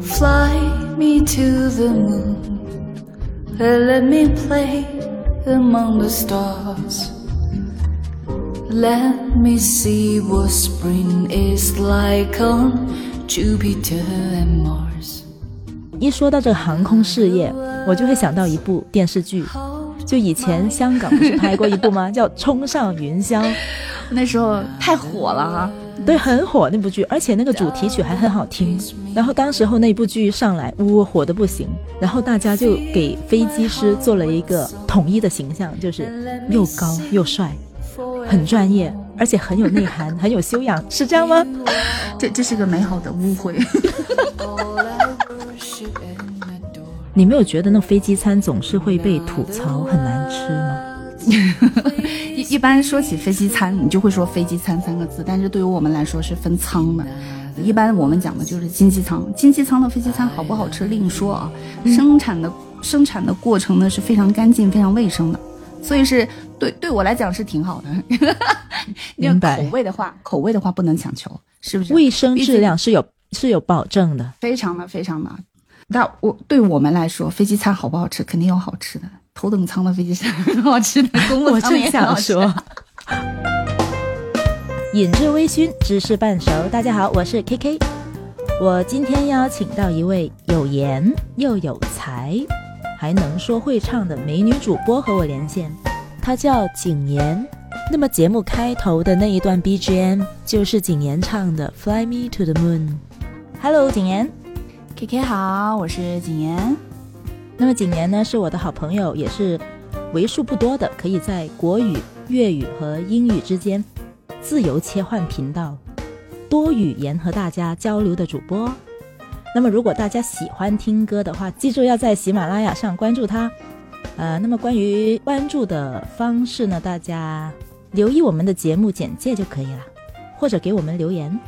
Fly me to the moon and let me play among the stars. Let me see what spring is like on Jupiter and Mars. 一说到这个航空事业，我就会想到一部电视剧。就以前香港不是拍过一部吗？叫《冲上云霄》，那时候太火了哈。对，很火那部剧，而且那个主题曲还很好听。然后当时候那部剧上来，呜，火的不行。然后大家就给飞机师做了一个统一的形象，就是又高又帅，很专业，而且很有内涵，很有修养，是这样吗？这这是个美好的误会。你没有觉得那飞机餐总是会被吐槽很难吃吗？一一般说起飞机餐，你就会说飞机餐三个字，但是对于我们来说是分舱的。一般我们讲的就是经济舱，经济舱的飞机餐好不好吃另说啊。生产的生产的过程呢是非常干净、非常卫生的，所以是对对我来讲是挺好的。明白。口味的话，口味的话不能强求，是不是？卫生质量是有是有保证的，非常的非常的。那我对我们来说，飞机餐好不好吃，肯定有好吃的。头等舱的飞机餐很好吃的，公务 舱也想说。饮至微醺，知识半熟。大家好，我是 K K。我今天邀请到一位有颜又有才，还能说会唱的美女主播和我连线，她叫景言。那么节目开头的那一段 BGM 就是景言唱的《Fly Me to the Moon》。Hello，景言。K K 好，我是景言。那么景年呢，是我的好朋友，也是为数不多的可以在国语、粤语和英语之间自由切换频道、多语言和大家交流的主播。那么如果大家喜欢听歌的话，记住要在喜马拉雅上关注他。呃，那么关于关注的方式呢，大家留意我们的节目简介就可以了，或者给我们留言。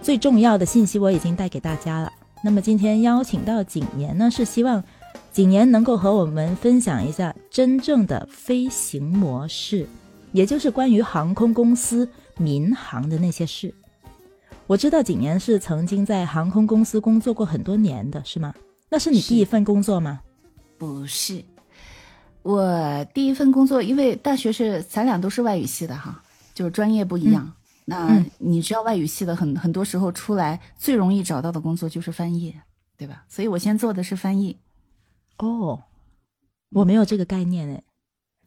最重要的信息我已经带给大家了。那么今天邀请到景年呢，是希望景言能够和我们分享一下真正的飞行模式，也就是关于航空公司民航的那些事。我知道景言是曾经在航空公司工作过很多年的，是吗？那是你第一份工作吗？不是，我第一份工作，因为大学是咱俩都是外语系的哈，就是专业不一样。那你知道外语系的很很多时候出来最容易找到的工作就是翻译，对吧？所以我先做的是翻译。哦，我没有这个概念哎，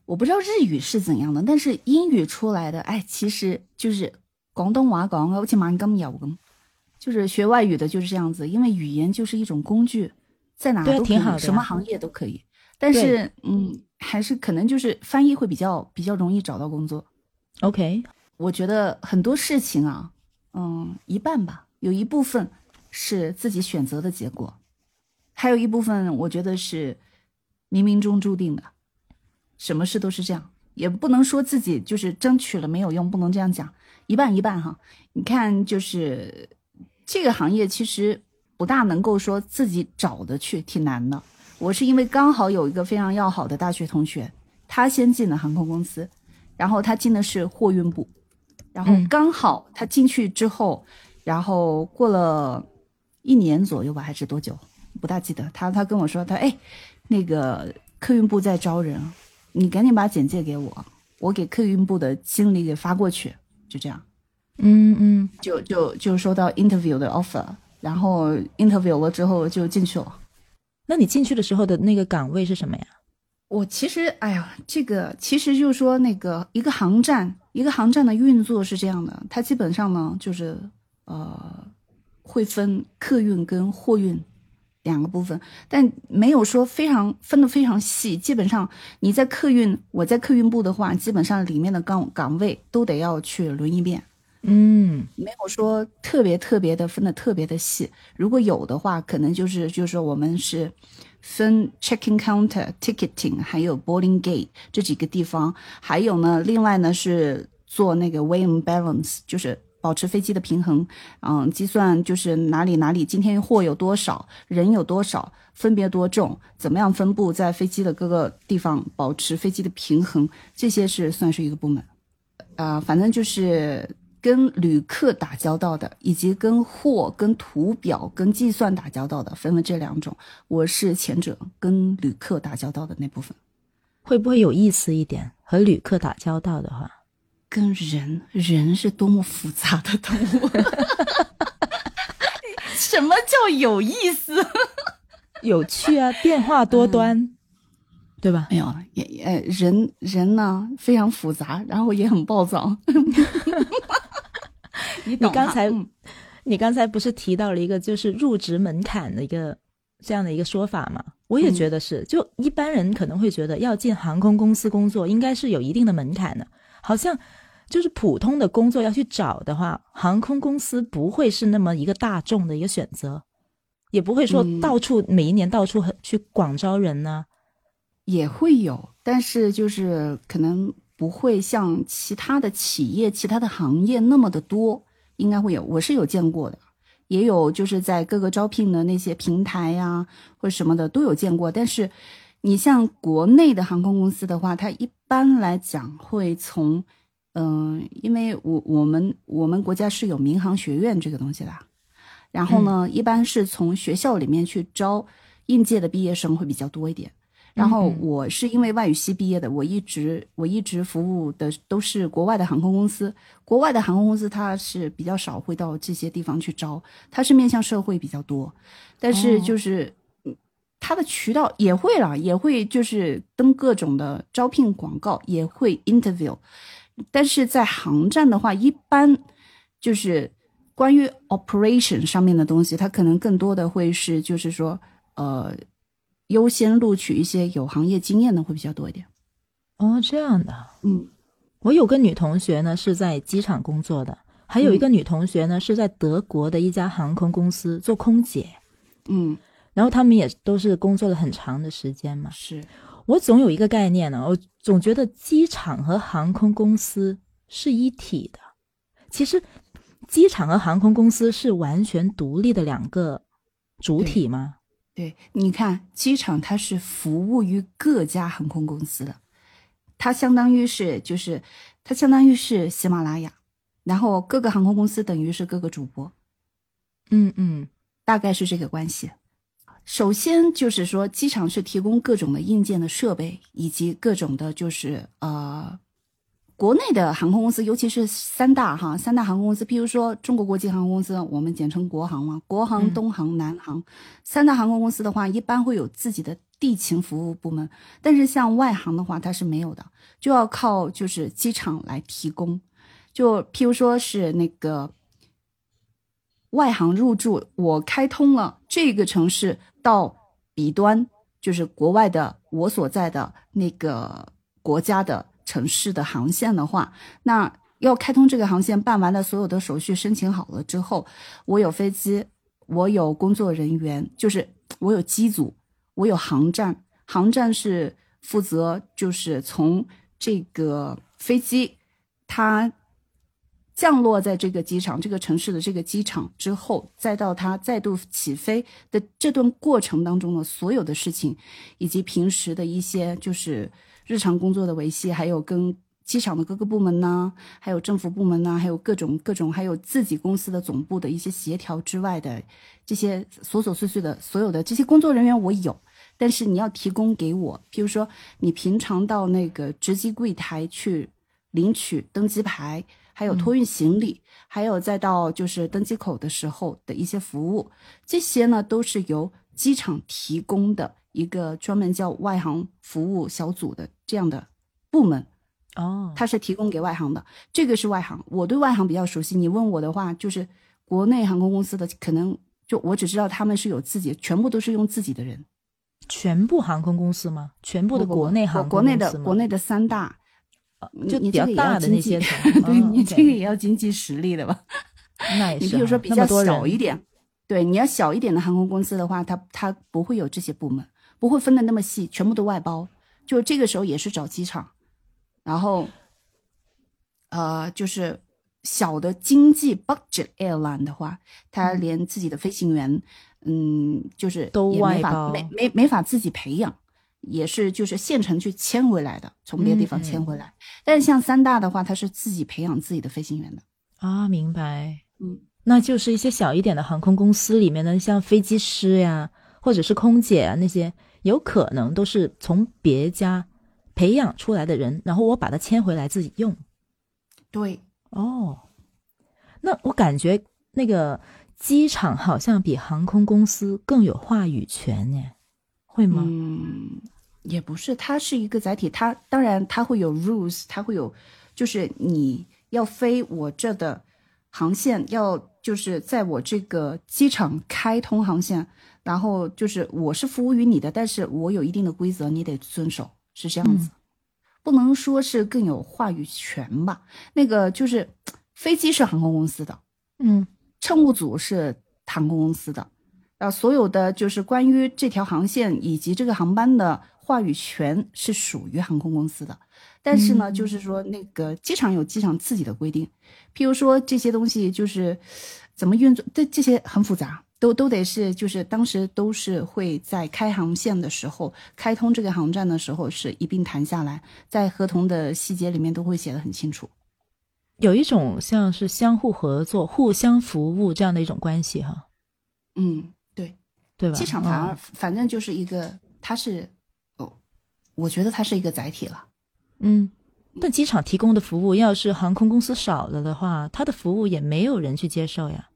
我不知道日语是怎样的，但是英语出来的，哎，其实就是广东话讲的，好似蛮咁有咁，就是学外语的就是这样子，因为语言就是一种工具，在哪都挺好，什么行业都可以。但是，嗯，还是可能就是翻译会比较比较容易找到工作。OK。我觉得很多事情啊，嗯，一半吧，有一部分是自己选择的结果，还有一部分我觉得是冥冥中注定的。什么事都是这样，也不能说自己就是争取了没有用，不能这样讲，一半一半哈。你看，就是这个行业其实不大能够说自己找的去，挺难的。我是因为刚好有一个非常要好的大学同学，他先进了航空公司，然后他进的是货运部。然后刚好他进去之后，然后过了一年左右吧，还是多久？不大记得。他他跟我说，他哎，那个客运部在招人，你赶紧把简介给我，我给客运部的经理给发过去，就这样。嗯嗯，就就就收到 interview 的 offer，然后 interview 了之后就进去了。那你进去的时候的那个岗位是什么呀？我其实，哎呀，这个其实就是说，那个一个航站，一个航站的运作是这样的，它基本上呢，就是呃，会分客运跟货运两个部分，但没有说非常分的非常细。基本上你在客运，我在客运部的话，基本上里面的岗岗位都得要去轮一遍。嗯，没有说特别特别的分的特别的细。如果有的话，可能就是就是我们是。分 checking counter、ticketing，还有 boarding gate 这几个地方，还有呢，另外呢是做那个 weigh and balance，就是保持飞机的平衡，嗯，计算就是哪里哪里今天货有多少，人有多少，分别多重，怎么样分布在飞机的各个地方，保持飞机的平衡，这些是算是一个部门，啊，反正就是跟旅客打交道的，以及跟货、跟图表、跟计算打交道的，分为这两种。我是前者，跟旅客打交道的那部分。会不会有意思一点？和旅客打交道的话，跟人，人是多么复杂的动物。什么叫有意思？有趣啊，变化多端，对吧？没有，也呃，人人呢非常复杂，然后也很暴躁。你刚才，你刚才不是提到了一个就是入职门槛的一个这样的一个说法吗？我也觉得是，就一般人可能会觉得要进航空公司工作，应该是有一定的门槛的。好像就是普通的工作要去找的话，航空公司不会是那么一个大众的一个选择，也不会说到处每一年到处去广招人呢。也会有，但是就是可能不会像其他的企业、其他的行业那么的多。应该会有，我是有见过的，也有就是在各个招聘的那些平台呀或者什么的都有见过。但是，你像国内的航空公司的话，它一般来讲会从，嗯，因为我我们我们国家是有民航学院这个东西的，然后呢，一般是从学校里面去招应届的毕业生会比较多一点。然后我是因为外语系毕业的，我一直我一直服务的都是国外的航空公司。国外的航空公司它是比较少会到这些地方去招，它是面向社会比较多。但是就是它的渠道也会了，也会就是登各种的招聘广告，也会 interview。但是在航站的话，一般就是关于 operation 上面的东西，它可能更多的会是就是说呃。优先录取一些有行业经验的会比较多一点。哦，这样的。嗯，我有个女同学呢是在机场工作的，还有一个女同学呢是在德国的一家航空公司做空姐。嗯，然后他们也都是工作了很长的时间嘛。是我总有一个概念呢，我总觉得机场和航空公司是一体的。其实，机场和航空公司是完全独立的两个主体吗？对，你看，机场它是服务于各家航空公司的，它相当于是就是它相当于是喜马拉雅，然后各个航空公司等于是各个主播，嗯嗯，大概是这个关系。首先就是说，机场是提供各种的硬件的设备，以及各种的，就是呃。国内的航空公司，尤其是三大哈三大航空公司，譬如说中国国际航空公司，我们简称国航嘛，国航、东航、南航三大航空公司的话，一般会有自己的地勤服务部门，但是像外航的话，它是没有的，就要靠就是机场来提供。就譬如说是那个外航入驻，我开通了这个城市到彼端，就是国外的我所在的那个国家的。城市的航线的话，那要开通这个航线，办完了所有的手续，申请好了之后，我有飞机，我有工作人员，就是我有机组，我有航站，航站是负责就是从这个飞机它降落在这个机场，这个城市的这个机场之后，再到它再度起飞的这段过程当中的所有的事情，以及平时的一些就是。日常工作的维系，还有跟机场的各个部门呢，还有政府部门呢，还有各种各种，还有自己公司的总部的一些协调之外的这些琐琐碎碎的所有的这些工作人员，我有。但是你要提供给我，譬如说你平常到那个值机柜台去领取登机牌，还有托运行李，还有再到就是登机口的时候的一些服务，这些呢都是由机场提供的。一个专门叫外航服务小组的这样的部门，哦，它是提供给外航的。这个是外航，我对外航比较熟悉。你问我的话，就是国内航空公司的，可能就我只知道他们是有自己，全部都是用自己的人。全部航空公司吗？全部的国内航空国内的国内的三大，就比较大的那些，对你这个也要经济实力的吧？那也是。你比如说比较小一点，对，你要小一点的航空公司的话，它它不会有这些部门。不会分的那么细，全部都外包。就这个时候也是找机场，然后，呃，就是小的经济 budget airline 的话，他连自己的飞行员，嗯，就是都外包，没没没法自己培养，也是就是县城去迁回来的，从别的地方迁回来。但是像三大的话，他是自己培养自己的飞行员的。啊，明白。嗯，那就是一些小一点的航空公司里面的，像飞机师呀，或者是空姐啊那些，有可能都是从别家培养出来的人，然后我把他迁回来自己用。对，哦，那我感觉那个机场好像比航空公司更有话语权呢，会吗？嗯，也不是，它是一个载体，它当然它会有 rules，它会有，就是你要飞我这的航线，要就是在我这个机场开通航线，然后就是我是服务于你的，但是我有一定的规则，你得遵守，是这样子，不能说是更有话语权吧？那个就是飞机是航空公司的，嗯乘务组是航空公司的，啊，所有的就是关于这条航线以及这个航班的话语权是属于航空公司的。但是呢，就是说那个机场有机场自己的规定，譬如说这些东西就是怎么运作，这这些很复杂，都都得是就是当时都是会在开航线的时候，开通这个航站的时候是一并谈下来，在合同的细节里面都会写的很清楚。有一种像是相互合作、互相服务这样的一种关系哈，嗯，对。对吧？机场反而嗯反正就是一个，它是哦，我觉得它是一个载体了。嗯，但机场提供的服务要是航空公司少了的话，它的服务也没有人去接受呀。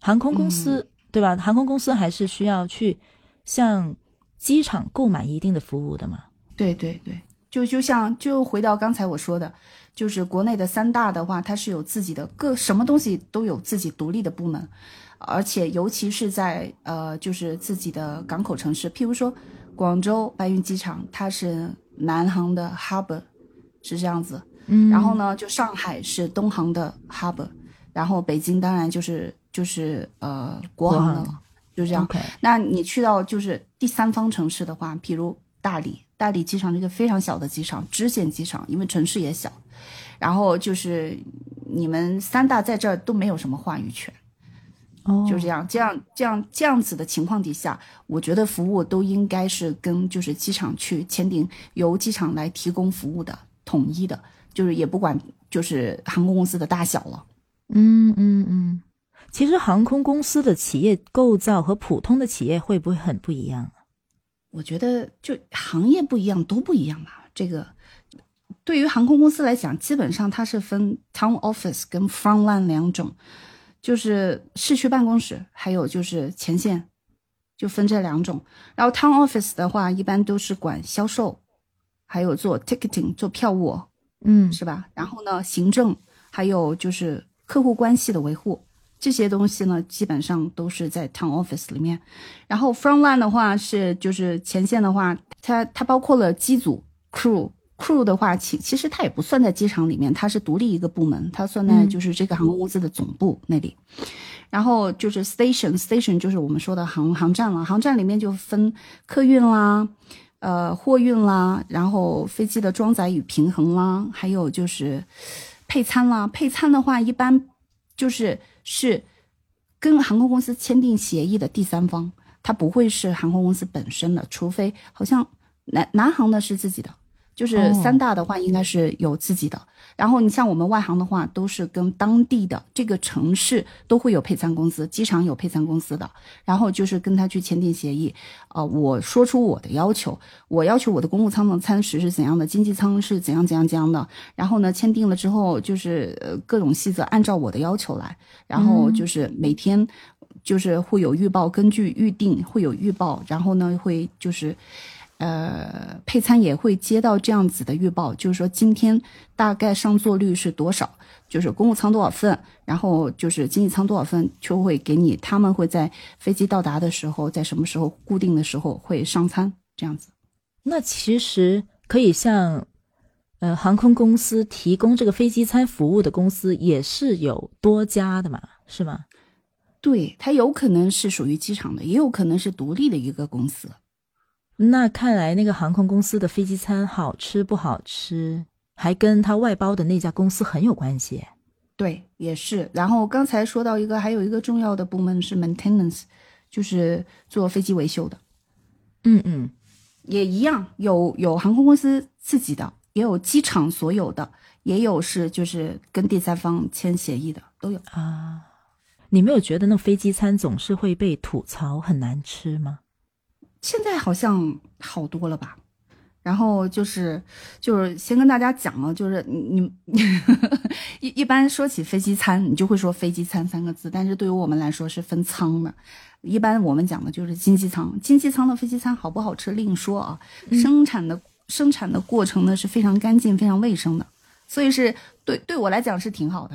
航空公司、对吧？航空公司还是需要去向机场购买一定的服务的嘛。对对对，就就像就回到刚才我说的，就是国内的三大的话，它是有自己的各什么东西都有自己独立的部门，而且尤其是在呃就是自己的港口城市，譬如说广州白云机场，它是南航的 hub，是这样子。嗯。然后呢，就上海是东航的 hub，然后北京当然就是就是呃国航的了，就这样。那你去到就是第三方城市的话，比如大理，大理机场是一个非常小的机场，支线机场，因为城市也小，然后就是你们三大在这儿都没有什么话语权，哦，就是这样，这样这样这样子的情况底下，我觉得服务都应该是跟就是机场去签订，由机场来提供服务的，统一的，就是也不管就是航空公司的大小了。嗯嗯嗯。其实航空公司的企业构造和普通的企业会不会很不一样？我觉得就行业不一样，都不一样吧。这个对于航空公司来讲，基本上它是分 town office 跟 front line 两种，就是市区办公室，还有就是前线，就分这两种。然后 town office 的话，一般都是管销售，还有做 ticketing 做票务，嗯是吧？然后呢，行政还有就是客户关系的维护这些东西呢，基本上都是在 town office 里面。然后 front line 的话是就是前线的话，它它包括了机组 crew。Crew 的话，其其实它也不算在机场里面，它是独立一个部门，它算在就是这个航空公司的总部那里。然后就是 station，station 就是我们说的航航站了，航站里面就分客运啦，呃货运啦，然后飞机的装载与平衡啦，还有就是配餐啦。配餐的话，一般就是是跟航空公司签订协议的第三方，它不会是航空公司本身的，除非好像南南航的是自己的。就是哦三大的话，应该是有自己的。然后你像我们外行的话，都是跟当地的这个城市都会有配餐公司，机场有配餐公司的。然后就是跟他去签订协议，呃，我说出我的要求，我要求我的公务舱的餐食是怎样的，经济舱是怎样怎样怎样的。然后呢，签订了之后，就是呃各种细则按照我的要求来，然后就是每天就是会有预报，根据预定会有预报，然后呢会就是。呃，配餐也会接到这样子的预报，就是说今天大概上座率是多少，就是公务舱多少份，然后就是经济舱多少份，就会给你，他们会在飞机到达的时候，在什么时候固定的时候会上餐，这样子。那其实可以向呃航空公司提供这个飞机餐服务的公司也是有多家的嘛，是吗？对，它有可能是属于机场的，也有可能是独立的一个公司。那看来那个航空公司的飞机餐好吃不好吃，还跟他外包的那家公司很有关系。对，也是。然后刚才说到一个，还有一个重要的部门是 maintenance，就是做飞机维修的。嗯嗯，也一样，有有航空公司自己的，也有机场所有的，也有是就是跟第三方签协议的，都有。啊。你没有觉得那飞机餐总是会被吐槽很难吃吗？现在好像好多了吧？然后就是就是先跟大家讲了，就是你你 一一般说起飞机餐，你就会说飞机餐三个字，但是对于我们来说是分舱的。一般我们讲的就是经济舱，经济舱的飞机餐好不好吃另说啊。生产的生产的过程呢是非常干净、非常卫生的，所以是对对我来讲是挺好的。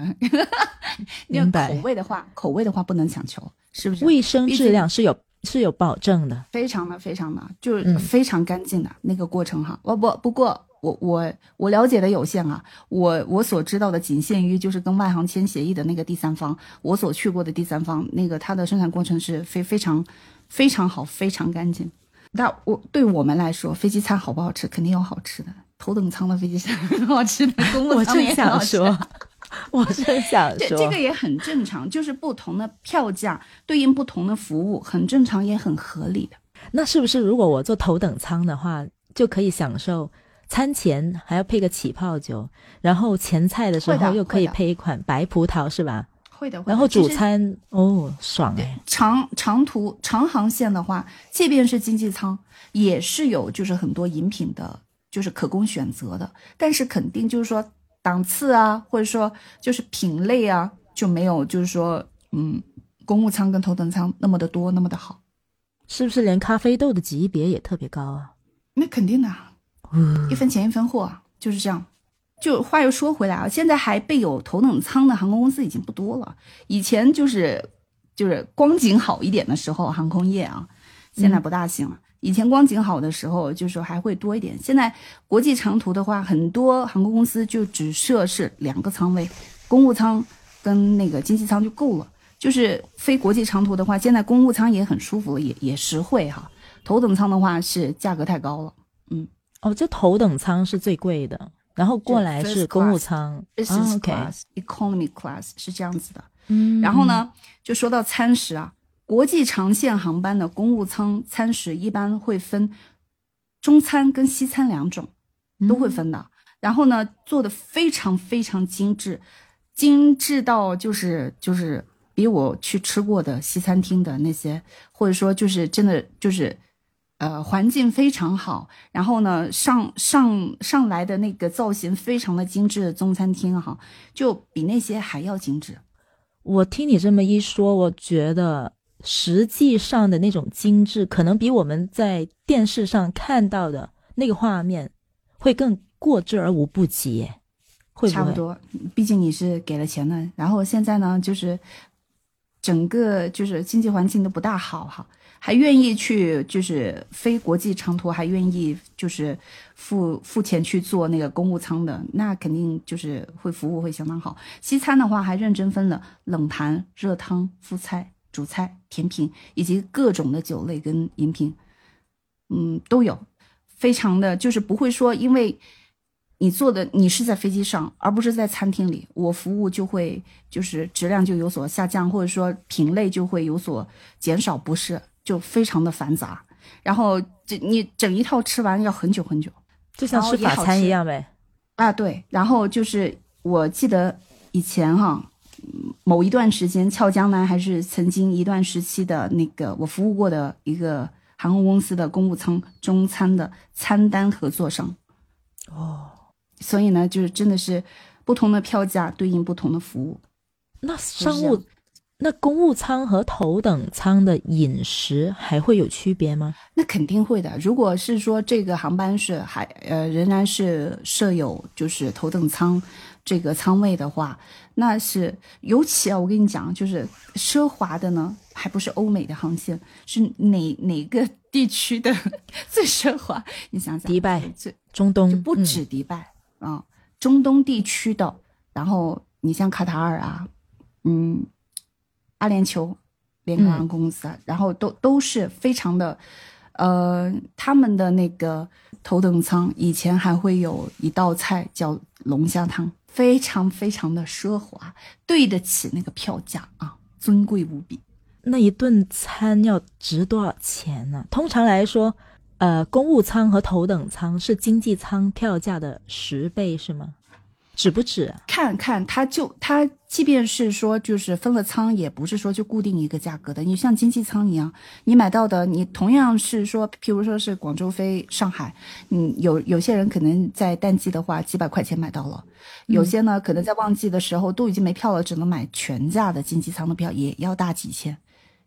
明白 口味的话，口味的话不能强求，是不是？卫生质量是有是有保证的。非常的非常的，就是嗯非常干净的那个过程哈。我不不过我我我了解的有限啊，我我所知道的仅限于就是跟外行签协议的那个第三方，我所去过的第三方，那个它的生产过程是非非常非常好，非常干净。那我对我们来说，飞机餐好不好吃，肯定有好吃的。头等舱的飞机餐很 好吃的，公务我正舱也很好吃。想说，我正想这说，这个也很正常，就是不同的票价对应不同的服务，很正常也很合理的。那是不是如果我坐头等舱的话，就可以享受餐前还要配个起泡酒，然后前菜的时候又可以配一款白葡萄，是吧？会的，会的然后主餐哦，爽哎！长长途长航线的话，即便是经济舱，也是有就是很多饮品的，就是可供选择的。但是肯定就是说档次啊，或者说就是品类啊，就没有就是说嗯，公务舱跟头等舱那么的多，那么的好。是不是连咖啡豆的级别也特别高啊？那肯定的啊，一分钱一分货啊，就是这样。就话又说回来啊，现在还备有头等舱的航空公司已经不多了。以前就是就是光景好一点的时候，航空业啊，现在不大行了。以前光景好的时候，就是说还会多一点。现在国际长途的话，很多航空公司就只设是两个舱位，公务舱跟那个经济舱就够了。就是飞国际长途的话，现在公务舱也很舒服，也也实惠哈。头等舱的话是价格太高了。嗯哦，这头等舱是最贵的，然后过来是公务 class 舱。business 啊 OK，class、economy class 是这样子的。嗯，然后呢，就说到餐食啊，国际长线航班的公务舱餐食一般会分中餐跟西餐两种，嗯都会分的。然后呢，做的非常非常精致，精致到就是就是比我去吃过的西餐厅的那些，或者说就是真的就是。呃，环境非常好，然后呢，上上上来的那个造型非常的精致的中餐厅哈，就比那些还要精致。我听你这么一说，我觉得实际上的那种精致，可能比我们在电视上看到的那个画面会更过之而无不及，会？差不多，毕竟你是给了钱的。然后现在呢，就是整个就是经济环境都不大好哈，还愿意去就是飞国际长途，还愿意就是付付钱去做那个公务舱的，那肯定就是会服务会相当好。西餐的话还认真分了冷盘、热汤、副菜、主菜、甜品以及各种的酒类跟饮品，嗯，都有，非常的就是不会说因为。你做的你是在飞机上，而不是在餐厅里，我服务就会就是质量就有所下降，或者说品类就会有所减少，不是就非常的繁杂。然后这你整一套吃完要很久很久就像吃法餐一样呗。啊，对。然后就是我记得以前哈，嗯某一段时间俏江南还是曾经一段时期的那个我服务过的一个航空公司的公务舱中餐的餐单合作商。哦，所以呢，就是真的是不同的票价对应不同的服务。那商务那公务舱和头等舱的饮食还会有区别吗？那肯定会的。如果是说这个航班是还呃仍然是设有就是头等舱这个仓位的话，那是尤其啊，我跟你讲，就是奢华的呢，还不是欧美的航线，是哪哪个地区的最奢华？你想想，迪拜最中东就不嗯止迪拜啊、中东地区的，然后你像卡塔尔啊，嗯，阿联酋联合航空公司啊，然后都都是非常的，呃，他们的那个头等舱以前还会有一道菜叫龙虾汤，非常非常的奢华，对得起那个票价啊，尊贵无比。那一顿餐要值多少钱呢？通常来说，呃，公务舱和头等舱是经济舱票价的十倍，是吗？值不止？看看，他就它，即便是说就是分了仓，也不是说就固定一个价格的。你像经济舱一样，你买到的，你同样是说，譬如说是广州飞上海，嗯，有有些人可能在淡季的话几百块钱买到了，有些呢可能在旺季的时候都已经没票了，只能买全价的经济舱的票，也要大几千。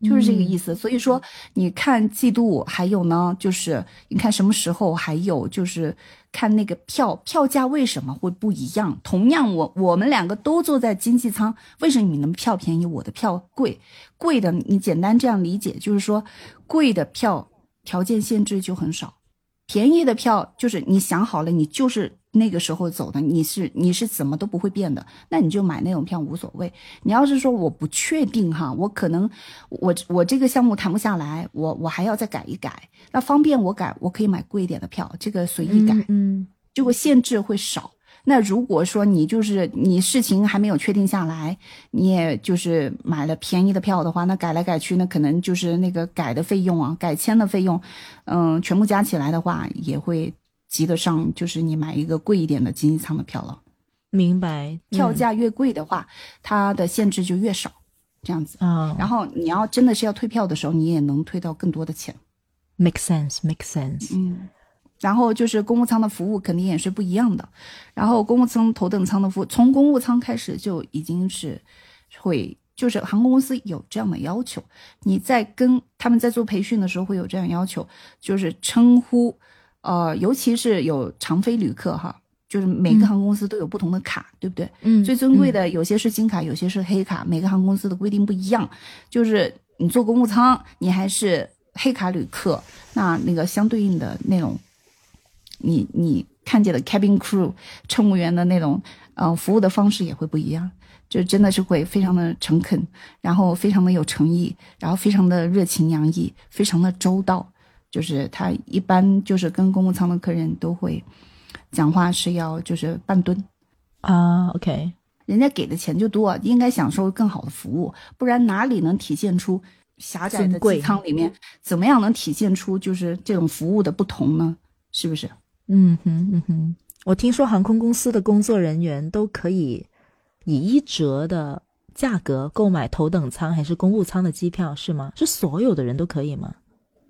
就是这个意思，所以说你看季度，还有呢，就是你看什么时候，还有就是看那个票票价为什么会不一样。同样，我我们两个都坐在经济舱，为什么你们票便宜，我的票贵？贵的你简单这样理解，就是说贵的票条件限制就很少，便宜的票就是你想好了，你就是。那个时候走的，你是你是怎么都不会变的，那你就买那种票无所谓。你要是说我不确定哈，我可能我我这个项目谈不下来，我我还要再改一改，那方便我改，我可以买贵一点的票，这个随意改，嗯，就会限制会少。那如果说你就是你事情还没有确定下来，你也就是买了便宜的票的话，那改来改去，那可能就是那个改的费用啊，改签的费用，嗯，全部加起来的话也会。及得上就是你买一个贵一点的经济舱的票了，明白？票价越贵的话，它的限制就越少，这样子啊。然后你要真的是要退票的时候，你也能退到更多的钱。Make sense, make sense。嗯，然后就是公务舱的服务肯定也是不一样的。然后公务舱、头等舱的服务，从公务舱开始就已经是会，就是航空公司有这样的要求。你在跟他们在做培训的时候会有这样要求，就是称呼。呃，尤其是有长飞旅客哈，就是每个航空公司都有不同的卡，对不对？嗯，最尊贵的有些是金卡，有些是黑卡，每个航空公司的规定不一样。就是你坐公务舱，你还是黑卡旅客，那那个相对应的那种，你你看见的 cabin crew 乘务员的那种，呃，服务的方式也会不一样，就真的是会非常的诚恳，然后非常的有诚意，然后非常的热情洋溢，非常的周到。就是他一般就是跟公务舱的客人都会讲话是要就是半蹲啊，OK，人家给的钱就多，应该享受更好的服务，不然哪里能体现出狭窄的机舱里面怎么样能体现出就是这种服务的不同呢？是不是？嗯哼嗯哼，我听说航空公司的工作人员都可以以一折的价格购买头等舱还是公务舱的机票，是吗？是所有的人都可以吗？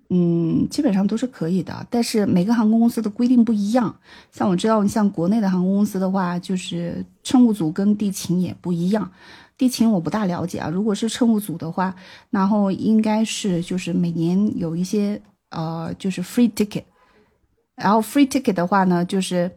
嗯，基本上都是可以的，但是每个航空公司的规定不一样。像我知道，像国内的航空公司的话，就是乘务组跟地勤也不一样。地勤我不大了解啊，如果是乘务组的话，然后应该是就是每年有一些呃，就是 free ticket。然后 free ticket 的话呢，就是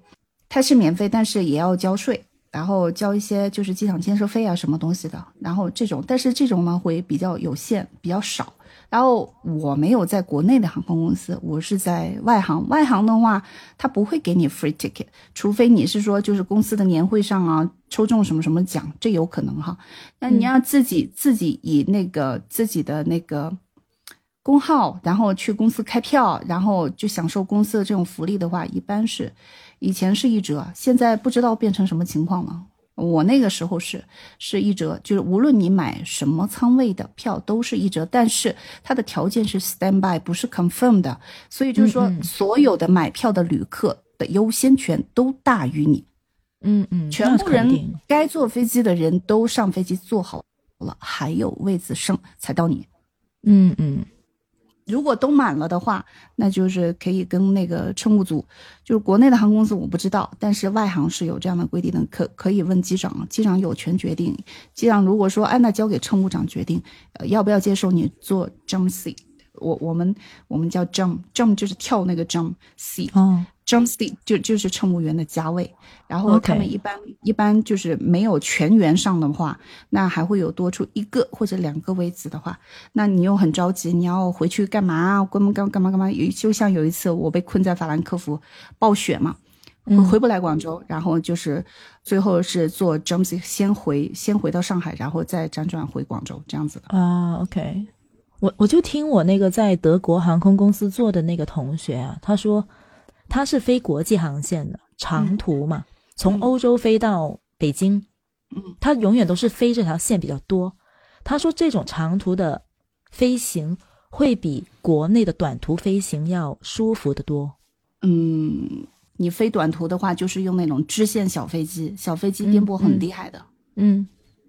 它是免费，但是也要交税，然后交一些就是机场建设费啊什么东西的。然后这种，但是这种呢会比较有限，比较少。然后我没有在国内的航空公司，我是在外航。外航的话，他不会给你 free ticket，除非你是说就是公司的年会上啊抽中什么什么奖，这有可能哈。那你要自己自己以那个自己的那个工号，然后去公司开票，然后就享受公司的这种福利的话，一般是以前是一折，现在不知道变成什么情况了。我那个时候是是一折，就是无论你买什么仓位的票都是一折，但是它的条件是 stand by，不是 confirm 的，所以就是说所有的买票的旅客的优先权都大于你，嗯嗯，全部人该坐飞机的人都上飞机坐好了，还有位子剩才到你，嗯嗯。如果都满了的话，那就是可以跟那个乘务组，就是国内的航空公司我不知道，但是外航是有这样的规定的，可可以问机长，机长有权决定。机长如果说，哎，那交给乘务长决定，呃，要不要接受你做 jump seat？我我们我们叫 jump jump 就是跳那个 jump seat。哦。Jump seat 就就是乘务员的加位，然后他们一般一般就是没有全员上的话，那还会有多出一个或者两个位子的话，那你又很着急，你要回去干嘛？干嘛干干嘛干嘛？有就像有一次我被困在法兰克福，暴雪嘛，回不来广州，然后就是最后是坐 Jump seat 先回先回到上海，然后再辗转回广州这样子的啊。OK，我我就听我那个在德国航空公司做的那个同学啊，他说。他是飞国际航线的长途嘛，从欧洲飞到北京，嗯，他永远都是飞这条线比较多。他说这种长途的飞行会比国内的短途飞行要舒服的多。嗯，你飞短途的话，就是用那种支线小飞机，小飞机颠簸很厉害的。嗯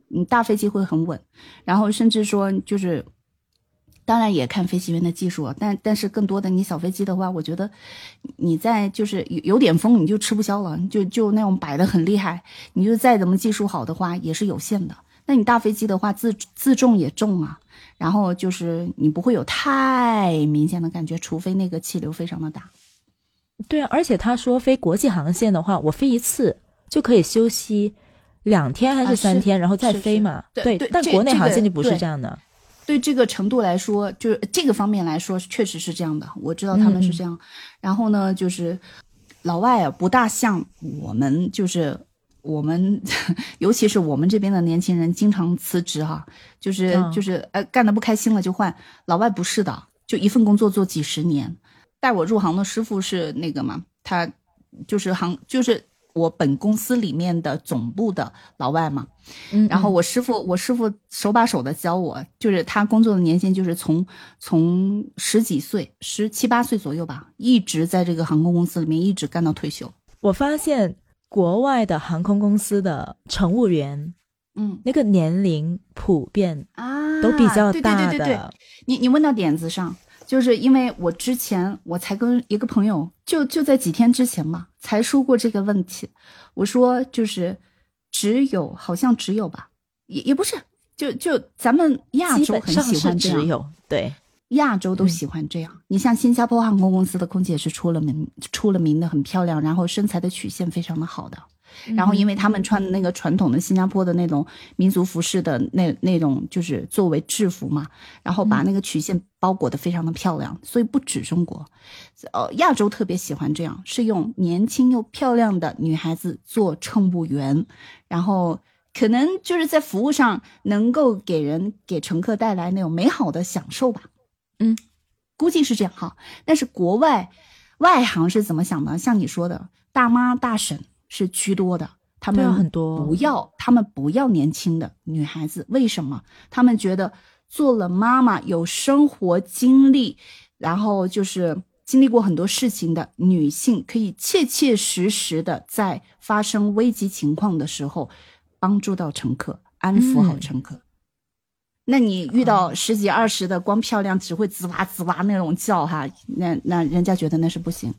你大飞机会很稳，然后甚至说就是，当然也看飞行员的技术，但但是更多的你小飞机的话，我觉得你在就是有有点风你就吃不消了，就就那种摆的很厉害，你就再怎么技术好的话也是有限的。那你大飞机的话自自重也重啊，然后就是你不会有太明显的感觉，除非那个气流非常的大。对啊，而且他说飞国际航线的话，我飞一次就可以休息两天还啊是三是天，然后再飞嘛。对对但国内航线就不是这样的。对这个程度来说，就是这个方面来说，确实是这样的。我知道他们是这样。然后呢，就是老外啊，不大像我们，就是我们，尤其是我们这边的年轻人，经常辞职哈、就是、嗯就是呃，干的不开心了就换。老外不是的，就一份工作做几十年。带我入行的师傅是那个嘛，他就是行，就是我本公司里面的总部的老外嘛。嗯，然后我师傅，我师傅手把手的教我，就是他工作的年限就是从从十几岁，十七八岁左右吧，一直在这个航空公司里面一直干到退休。我发现国外的航空公司的乘务员嗯那个年龄普遍啊都比较大的。对对对对，你你问到点子上，就是因为我之前我才跟一个朋友，就就在几天之前嘛，才说过这个问题。我说就是只有好像只有吧，也也不是，就就咱们亚洲很喜欢这样只有对，亚洲都嗯喜欢这样。你像新加坡航空公司的空姐是出了名出了名的很漂亮，然后身材的曲线非常的好的。然后因为他们穿的那个传统的新加坡的那种民族服饰的那那种就是作为制服嘛，然后把那个曲线包裹的非常的漂亮，所以不止中国，呃，亚洲特别喜欢这样，是用年轻又漂亮的女孩子做乘务员，然后可能就是在服务上能够给人给乘客带来那种美好的享受吧。嗯，估计是这样哈。但是国外外行是怎么想的？像你说的，大妈大婶是居多的，他们很多不要，他们不要年轻的女孩子，为什么？他们觉得做了妈妈有生活经历，然后就是经历过很多事情的女性，可以切切实实的在发生危急情况的时候帮助到乘客，安抚好嗯乘客。那你遇到十几二十的光漂亮只会滋哇滋哇那种叫哈，那那人家觉得那是不行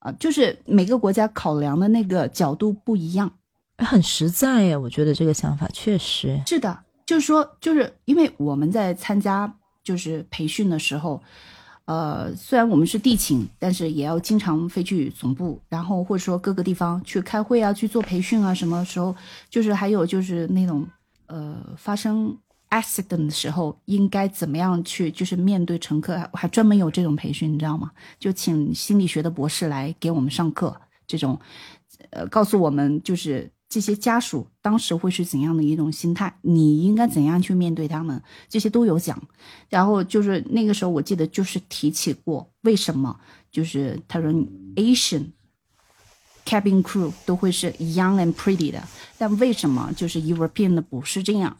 啊、就是每个国家考量的那个角度不一样。很实在呀。我觉得这个想法确实，是的，就是说，就是因为我们在参加就是培训的时候，呃，虽然我们是地勤，但是也要经常飞去总部，然后或者说各个地方去开会啊，去做培训啊，什么时候就是还有就是那种呃发生 accident 的时候应该怎么样去就是面对乘客，还专门有这种培训，你知道吗？就请心理学的博士来给我们上课，这种呃告诉我们就是。这些家属当时会是怎样的一种心态？你应该怎样去面对他们？这些都有讲。然后就是那个时候，我记得就是提起过，为什么就是他说 Asian cabin crew 都会是 young and pretty 的，但为什么就是 European 的不是这样？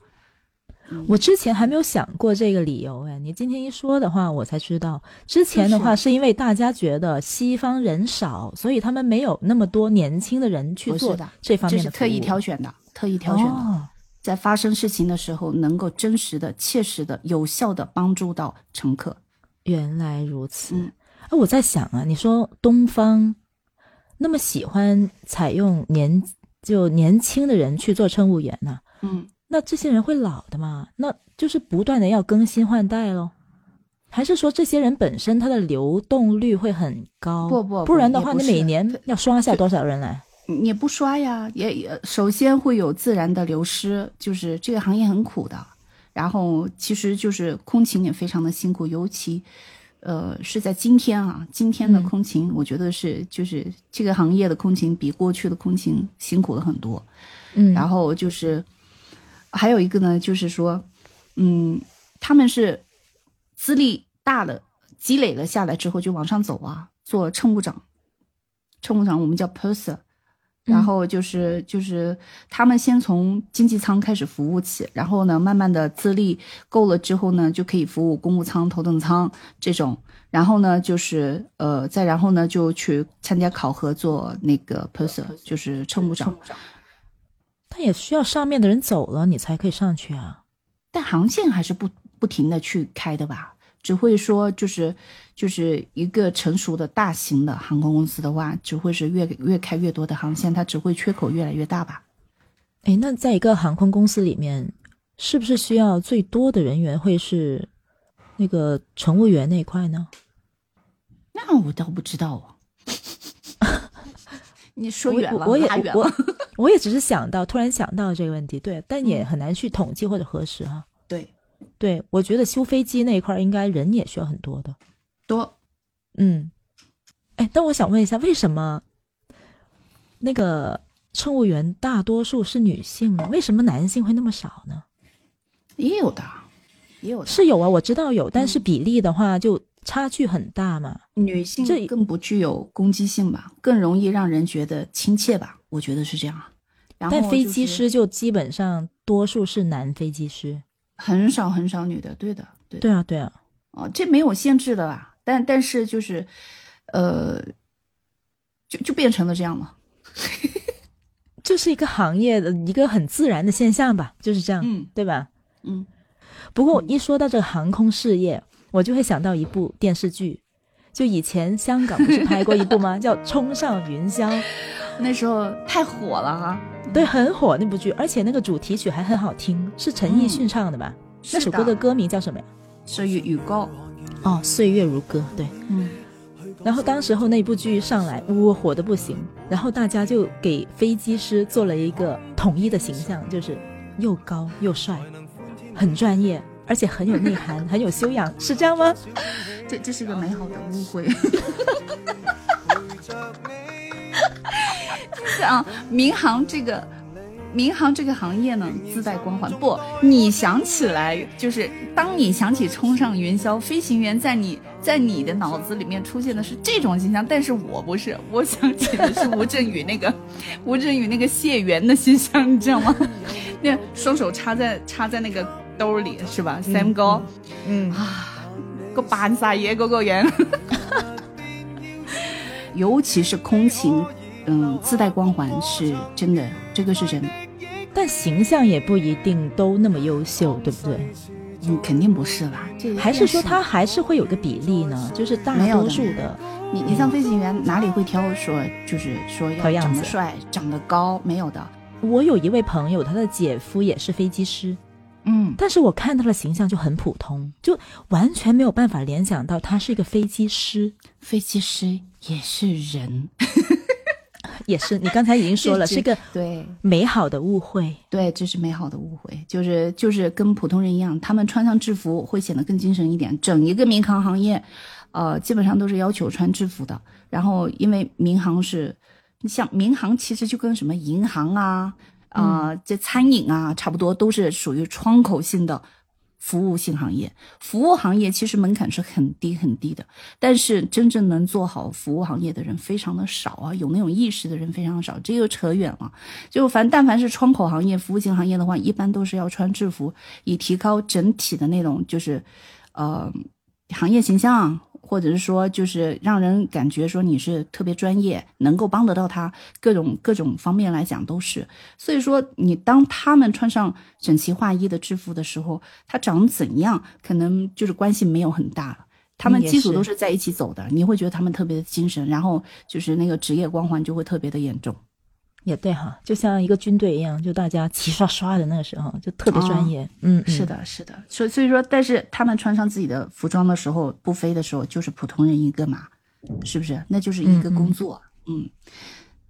我之前还没有想过这个理由哎，你今天一说的话，我才知道。之前的话是因为大家觉得西方人少，所以他们没有那么多年轻的人去做不是的这方这是特意挑选的，特意挑选的。哦在发生事情的时候，能够真实的、切实的、有效的帮助到乘客。原来如此。嗯啊，我在想啊，你说东方那么喜欢采用年就年轻的人去做乘务员呢、嗯，那这些人会老的嘛？那就是不断的要更新换代喽？还是说这些人本身他的流动率会很高？不不不不然的话，你每年要刷下多少人来？也不刷呀，也也首先会有自然的流失，就是这个行业很苦的。然后其实就是空勤也非常的辛苦，尤其呃是在今天啊，今天的嗯空勤，我觉得是就是这个行业的空勤比过去的空勤辛苦了很多。嗯，然后就是还有一个呢，就是说，嗯，他们是资历大了，积累了下来之后就往上走啊，做乘务长，乘务长我们叫 purser，然后就是就是他们先从经济舱开始服务起，然后呢，慢慢的资历够了之后呢，就可以服务公务舱、头等舱这种。然后呢，就是呃，再然后呢，就去参加考核做那个 purser，就是乘务长。他也需要上面的人走了，你才可以上去啊。但航线还是不不停的去开的吧？只会说就是就是一个成熟的大型的航空公司的话，只会是越越开越多的航线，它只会缺口越来越大吧？哎，那在一个航空公司里面，是不是需要最多的人员会是那个乘务员那一块呢？那我倒不知道啊。你说远了，我也我 我也只是想到，突然想到这个问题，对，但也很难去统计或者核实哈。对。对，我觉得修飞机那一块应该人也需要很多的，多，嗯，哎，但我想问一下，为什么那个乘务员大多数是女性呢？为什么男性会那么少呢？也有的，也有，是有啊，我知道有，但是比例的话就差距很大嘛。女性这更不具有攻击性吧，更容易让人觉得亲切吧？我觉得是这样。但飞机师就基本上多数是男飞机师。很少很少女的，对的，对对啊，对啊，哦，这没有限制的吧？但但是就是，呃，就就变成了这样嘛，就是一个行业的一个很自然的现象吧，就是这样，嗯，对吧？嗯。不过一说到这个航空事业，我就会想到一部电视剧，就以前香港不是拍过一部吗？叫《冲上云霄》，那时候太火了哈。对，很火那部剧，而且那个主题曲还很好听，是陈奕迅唱的吧？那首歌的歌名叫什么呀？岁月如歌。哦，岁月如歌，对，嗯。然后当时候那部剧上来，呜，火的不行。然后大家就给飞机师做了一个统一的形象，就是又高又帅，很专业，而且很有内涵，很有修养，是这样吗？这这是个美好的误会。就是啊，民航这个，民航这个行业呢，自带光环。不，你想起来，就是当你想起冲上云霄飞行员，在你在你的脑子里面出现的是这种形象，但是我不是，我想起的是吴镇宇那个 吴镇宇那个谢元的形象，你知道吗？那双手插在插在那个兜里是吧？Sam 哥，嗯啊，个扮晒嘢嗰个人，尤其是空勤。嗯，自带光环是真的，这个是真的，但形象也不一定都那么优秀，对不对？嗯，肯定不是啦。还是说他还是会有个比例呢？就是大多数的，你你像飞行员哪里会挑说，就是说要长得帅、长得高，没有的。我有一位朋友，他的姐夫也是飞机师，嗯，但是我看他的形象就很普通，就完全没有办法联想到他是一个飞机师。飞机师也是人。也是，你刚才已经说了，是个对美好的误会。对，这是美好的误会，就是就是跟普通人一样，他们穿上制服会显得更精神一点。整一个民航行业，呃，基本上都是要求穿制服的。然后，因为民航是，像民航其实就跟什么银行啊啊，这餐饮啊差不多，都是属于窗口性的。服务性行业，服务行业其实门槛是很低很低的，但是真正能做好服务行业的人非常的少啊，有那种意识的人非常少，这又扯远了。就凡但凡是窗口行业、服务性行业的话，一般都是要穿制服，以提高整体的那种就是，呃，行业形象。或者是说，就是让人感觉说你是特别专业，能够帮得到他各种各种方面来讲都是。所以说，你当他们穿上整齐划一的制服的时候，他长怎样，可能就是关系没有很大了。他们基础都是在一起走的，你会觉得他们特别的精神，然后就是那个职业光环就会特别的严重。也对哈，就像一个军队一样，就大家齐刷刷的那个时候，就特别专业。嗯，是的，是的。所所以说，但是他们穿上自己的服装的时候，不飞的时候，就是普通人一个嘛，是不是？那就是一个工作。嗯。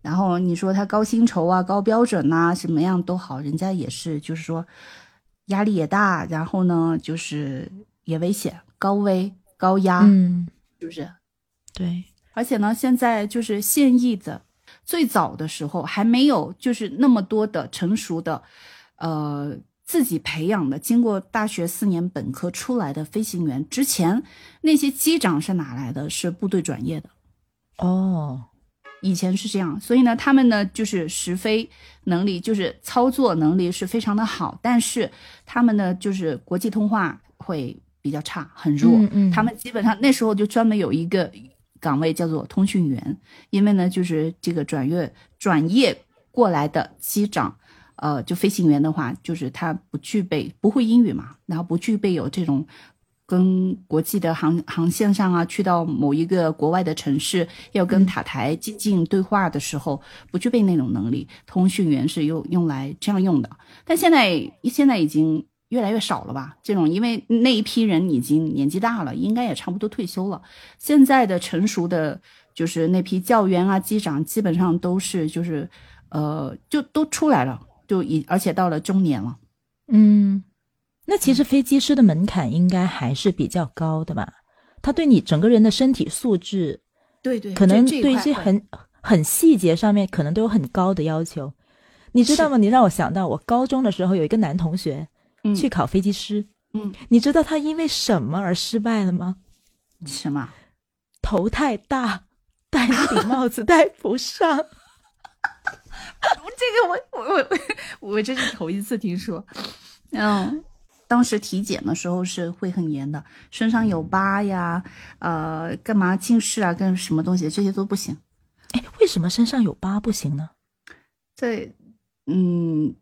然后你说他高薪酬啊、高标准呐，什么样都好，人家也是，就是说压力也大，然后呢，就是也危险、高危、高压，嗯，是不是？对。而且呢，现在就是现役的。最早的时候还没有，就是那么多的成熟的，呃，自己培养的，经过大学四年本科出来的飞行员。之前那些机长是哪来的？是部队转业的。哦，以前是这样，所以呢，他们呢就是实飞能力，就是操作能力是非常的好，但是他们呢就是国际通话会比较差，很弱。嗯嗯他们基本上那时候就专门有一个岗位叫做通讯员，因为呢就是这个转业转业过来的机长。呃，就飞行员的话，就是他不具备不会英语嘛，然后不具备有这种跟国际的航航线上啊，去到某一个国外的城市，要跟塔台进行对话的时候，不具备那种能力。通讯员是用用来这样用的，但现在现在已经越来越少了吧？这种因为那一批人已经年纪大了，应该也差不多退休了。现在的成熟的，就是那批教员啊、机长，基本上都是就是呃，就都出来了。就已而且到了中年了，嗯，那其实飞机师的门槛应该还是比较高的吧？他对你整个人的身体素质，对对，可能对一些很很细节上面可能都有很高的要求。你知道吗？你让我想到我高中的时候有一个男同学去考飞机师，嗯，你知道他因为什么而失败了吗？什么？头太大，戴那顶帽子 戴不上。这个我我我我这是头一次听说，嗯，当时体检的时候是会很严的，身上有疤呀，呃，干嘛近视啊，跟什么东西这些都不行。哎，为什么身上有疤不行呢？在嗯，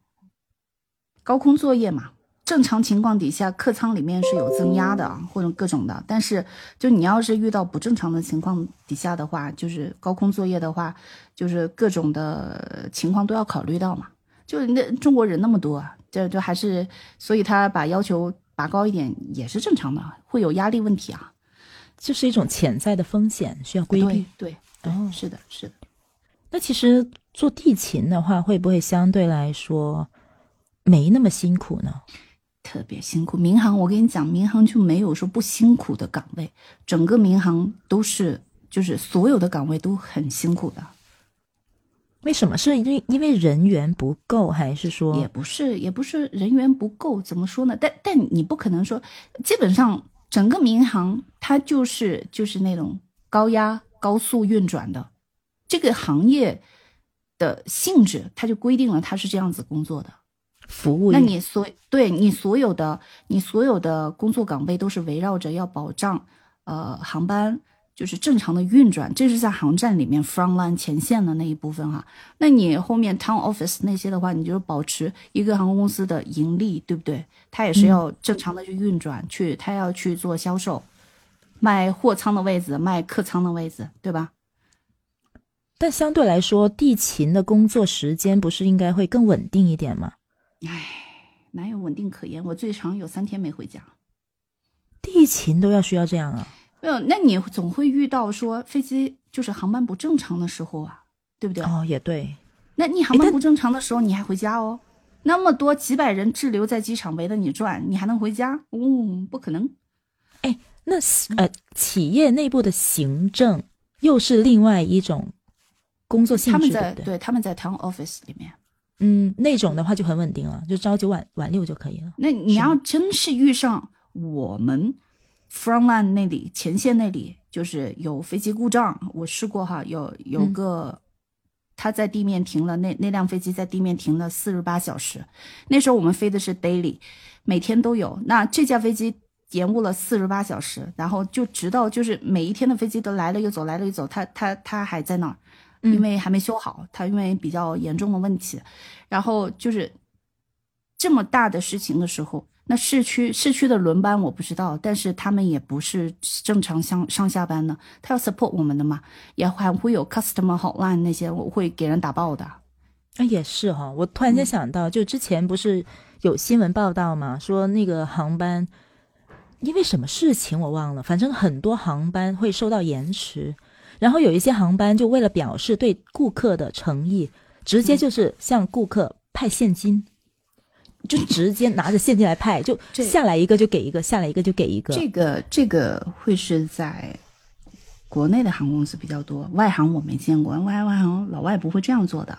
高空作业嘛。正常情况底下，客舱里面是有增压的，或者各种的。但是，就你要是遇到不正常的情况底下的话，就是高空作业的话，就是各种的情况都要考虑到嘛。就那中国人那么多，这就还是，所以他把要求拔高一点也是正常的，会有压力问题啊，这是一种潜在的风险，需要规避。对，对，哦，是的，是的。那其实做地勤的话，会不会相对来说没那么辛苦呢？特别辛苦，民航我跟你讲，民航就没有说不辛苦的岗位，整个民航都是，就是所有的岗位都很辛苦的。为什么？是因为因为人员不够，还是说也不是，也不是人员不够，怎么说呢？但但你不可能说，基本上整个民航它就是就是那种高压高速运转的这个行业的性质，它就规定了它是这样子工作的。服务，那你所对你所有的你所有的工作岗位都是围绕着要保障，呃，航班就是正常的运转，这是在航站里面 front line 前线的那一部分哈。那你后面 town office 那些的话，你就保持一个航空公司的盈利，对不对？它也是要正常的去运转，去它要去做销售，卖货仓的位置，卖客舱的位置，对吧？但相对来说，地勤的工作时间不是应该会更稳定一点吗？唉，哪有稳定可言？我最长有三天没回家。地勤都要需要这样啊？没有，那你总会遇到说飞机就是航班不正常的时候啊，对不对？哦，也对。那你航班不正常的时候，你还回家哦？那么多几百人滞留在机场围着你转，你还能回家？嗯，不可能。哎，那呃，企业内部的行政又是另外一种工作性质，他们在对对他们在 town office 里面。嗯，那种的话就很稳定了，就朝九晚晚六就可以了。那你要真是遇上我们 frontline 那里前线那里，就是有飞机故障，我试过哈，有有个他在地面停了，那那辆飞机在地面停了四十八小时。那时候我们飞的是 daily，每天都有。那这架飞机延误了四十八小时，然后就直到就是每一天的飞机都来了又走，来了又走，他他他还在那儿。因为还没修好，它因为比较严重的问题，然后就是这么大的事情的时候，那市区市区的轮班我不知道，但是他们也不是正常上上下班的，他要 support 我们的嘛，也还会有 customer hotline 那些，我会给人打爆的。啊，也是哈，我突然间想到，就之前不是有新闻报道嘛，说那个航班因为什么事情我忘了，反正很多航班会受到延迟。然后有一些航班就为了表示对顾客的诚意，直接就是向顾客派现金，就直接拿着现金来派，就下来一个就给一个，下来一个就给一个。这个这个会是在国内的航空公司比较多，外航我没见过，外外航老外不会这样做的。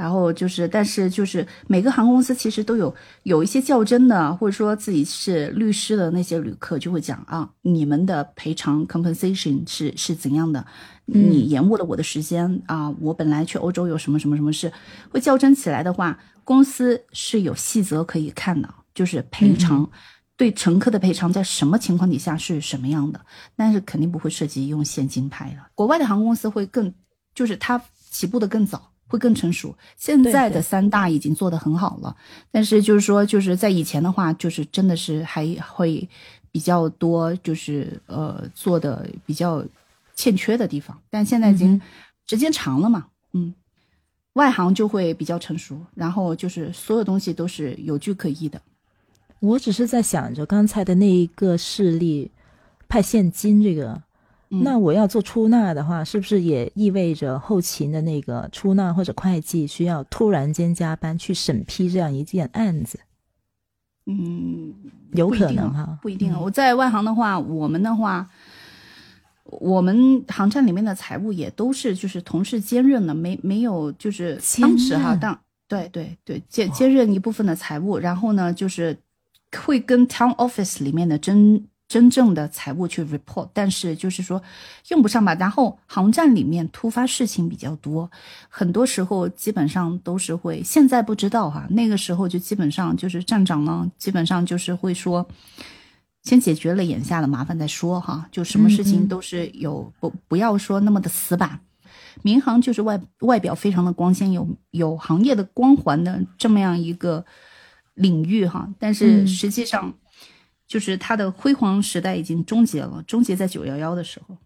然后就是，但是就是每个航空公司其实都有有一些较真的，或者说自己是律师的那些旅客就会讲啊，你们的赔偿 compensation 是是怎样的？你延误了我的时间啊，我本来去欧洲有什么什么什么事，会较真起来的话，公司是有细则可以看的，就是赔偿对乘客的赔偿在什么情况底下是什么样的，但是肯定不会涉及用现金拍的。国外的航空公司会更，就是它起步的更早。会更成熟。现在的三大已经做得很好了，但是就是说，就是在以前的话，就是真的是还会比较多，就是呃做的比较欠缺的地方。但现在已经时间长了嘛，嗯，外行就会比较成熟，然后就是所有东西都是有据可依的。我只是在想着刚才的那一个事例，派现金这个。那我要做出纳的话，是不是也意味着后勤的那个出纳或者会计需要突然间加班去审批这样一件案子？嗯，有可能哈，不一定。我在外行的话，我们的话，我们航站里面的财务也都是就是同事兼任的，没没有就是当时哈当对对对兼兼任一部分的财务，然后呢就是会跟 town office 里面的真。真正的财务去 report，但是就是说用不上吧。然后航站里面突发事情比较多，很多时候基本上都是会。现在不知道哈，那个时候就基本上就是站长呢，基本上就是会说，先解决了眼下的麻烦再说哈。就什么事情都是有不不要说那么的死板。民航就是外外表非常的光鲜，有有行业的光环的这么样一个领域哈，但是实际上。就是它的辉煌时代已经终结了，终结在九幺幺的时候。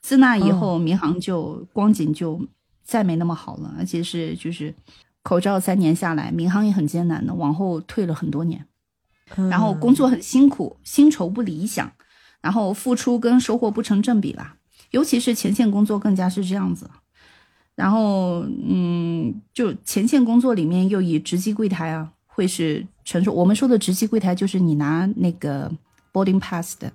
自那以后，民航就光景就再没那么好了，而且是就是口罩三年下来，民航也很艰难的，往后退了很多年。然后工作很辛苦，薪酬不理想，然后付出跟收获不成正比啦。尤其是前线工作更加是这样子。然后嗯，就前线工作里面又以值机柜台啊。会是承受我们说的值机柜台，就是你拿那个 boarding pass 的，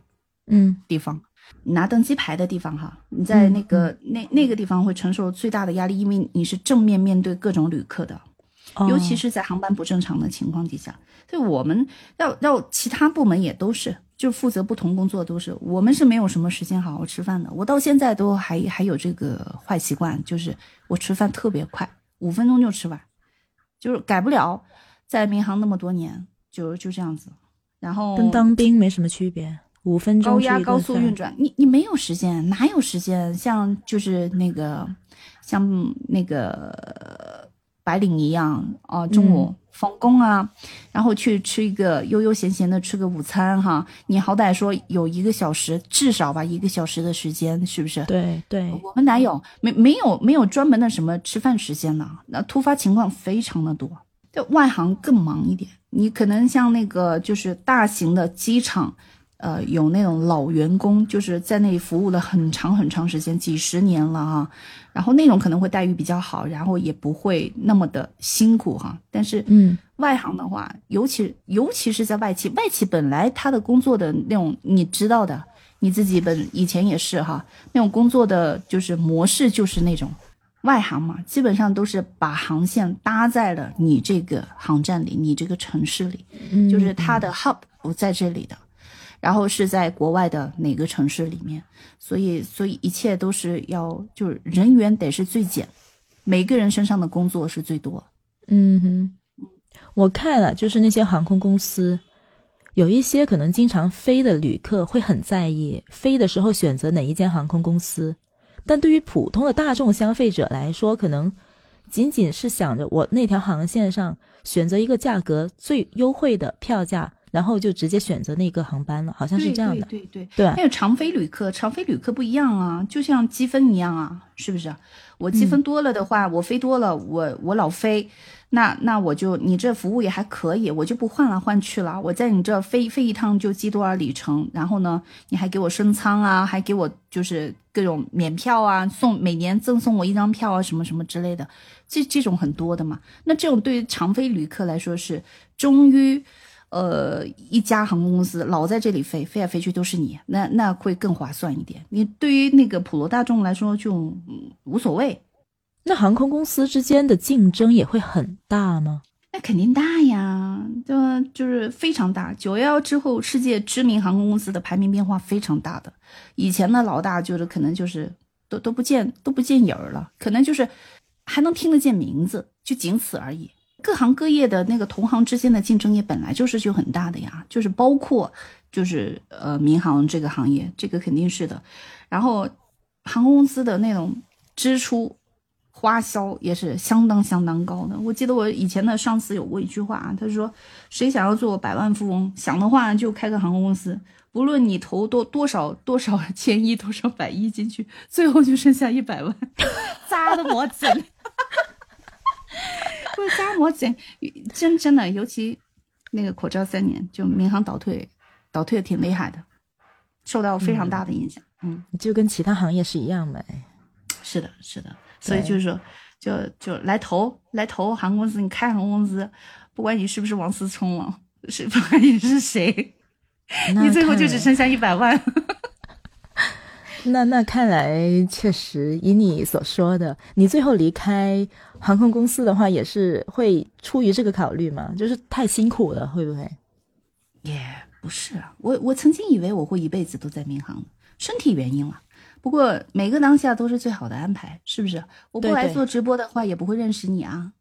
嗯，地方，拿登机牌的地方哈，你在那个那那个地方会承受最大的压力，因为你是正面面对各种旅客的，尤其是在航班不正常的情况底下。所以我们要要其他部门也都是，就负责不同工作都是，我们是没有什么时间好好吃饭的。我到现在都还还有这个坏习惯，就是我吃饭特别快，五分钟就吃完，就是改不了。在民航那么多年，就就这样子，然后跟当兵没什么区别，五分钟高压高速运转，你你没有时间，哪有时间？像就是那个，像那个白领一样啊，中午放工啊，然后去吃一个悠悠闲闲的吃个午餐哈，你好歹说有一个小时，至少吧，一个小时的时间，是不是？对对，我们哪有没没有没有专门的什么吃饭时间呢？那突发情况非常的多。外行更忙一点，你可能像那个就是大型的机场，呃，有那种老员工，就是在那里服务了很长很长时间，几十年了啊，然后那种可能会待遇比较好，然后也不会那么的辛苦哈。但是，嗯，外行的话，尤其尤其是在外企，外企本来他的工作的那种，你知道的，你自己本以前也是哈，那种工作的就是模式就是那种。外航嘛，基本上都是把航线搭在了你这个航站里，你这个城市里，就是它的 hub 不在这里的，然后是在国外的哪个城市里面，所以所以一切都是要就是人员得是最简，每个人身上的工作是最多。嗯哼，我看了，就是那些航空公司，有一些可能经常飞的旅客会很在意飞的时候选择哪一间航空公司。但对于普通的大众消费者来说，可能仅仅是想着我那条航线上选择一个价格最优惠的票价，然后就直接选择那个航班了，好像是这样的。对对对，还有长飞旅客，长飞旅客不一样啊，就像积分一样啊，是不是？我积分多了的话，我飞多了，我我老飞。那那我就你这服务也还可以，我就不换来换去了。我在你这飞飞一趟就积多少里程，然后呢，你还给我升舱啊，还给我就是各种免票啊，送每年赠送我一张票啊，什么什么之类的，这这种很多的嘛。那这种对于长飞旅客来说是忠于，呃一家航空公司，老在这里飞，飞来飞去都是你，那那会更划算一点。你对于那个普罗大众来说就无所谓。那航空公司之间的竞争也会很大吗？那肯定大呀，就就是非常大。九幺幺之后，世界知名航空公司的排名变化非常大的。以前的老大就是可能就是都都不见都不见影儿了，可能就是还能听得见名字，就仅此而已。各行各业的那个同行之间的竞争也本来就是就很大的呀，就是包括就是呃民航这个行业，这个肯定是的。然后航空公司的那种支出。花销也是相当相当高的。我记得我以前的上司有过一句话，他说：“谁想要做百万富翁，想的话就开个航空公司，不论你投多多少多少千亿、多少百亿进去，最后就剩下一百万，扎的我整，不是扎我整，真真的，尤其那个口罩三年，就民航倒退，倒退的挺厉害的，受到非常大的影响。嗯，就跟其他行业是一样的。是的，是的。所以就是说，就就来投来投航空公司，你开航空公司，不管你是不是王思聪了，是不管你是谁，你最后就只剩下一百万。那那看来确实，以你所说的，你最后离开航空公司的话，也是会出于这个考虑吗？就是太辛苦了，会不会？也不是啊，我我曾经以为我会一辈子都在民航，身体原因了。不过每个当下都是最好的安排，是不是？我不来做直播的话，也不会认识你啊。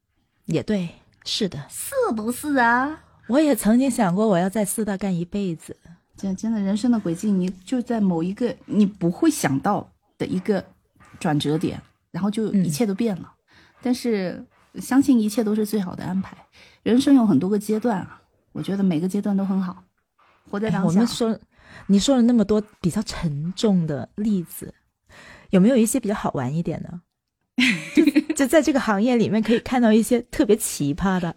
也对，是的，是不是啊？我也曾经想过，我要在四大干一辈子。真真的，人生的轨迹，你就在某一个你不会想到的一个转折点，然后就一切都变了。但是相信一切都是最好的安排。人生有很多个阶段啊，我觉得每个阶段都很好。活在当下。我们说。你说了那么多比较沉重的例子，有没有一些比较好玩一点的？就 就在这个行业里面可以看到一些特别奇葩的、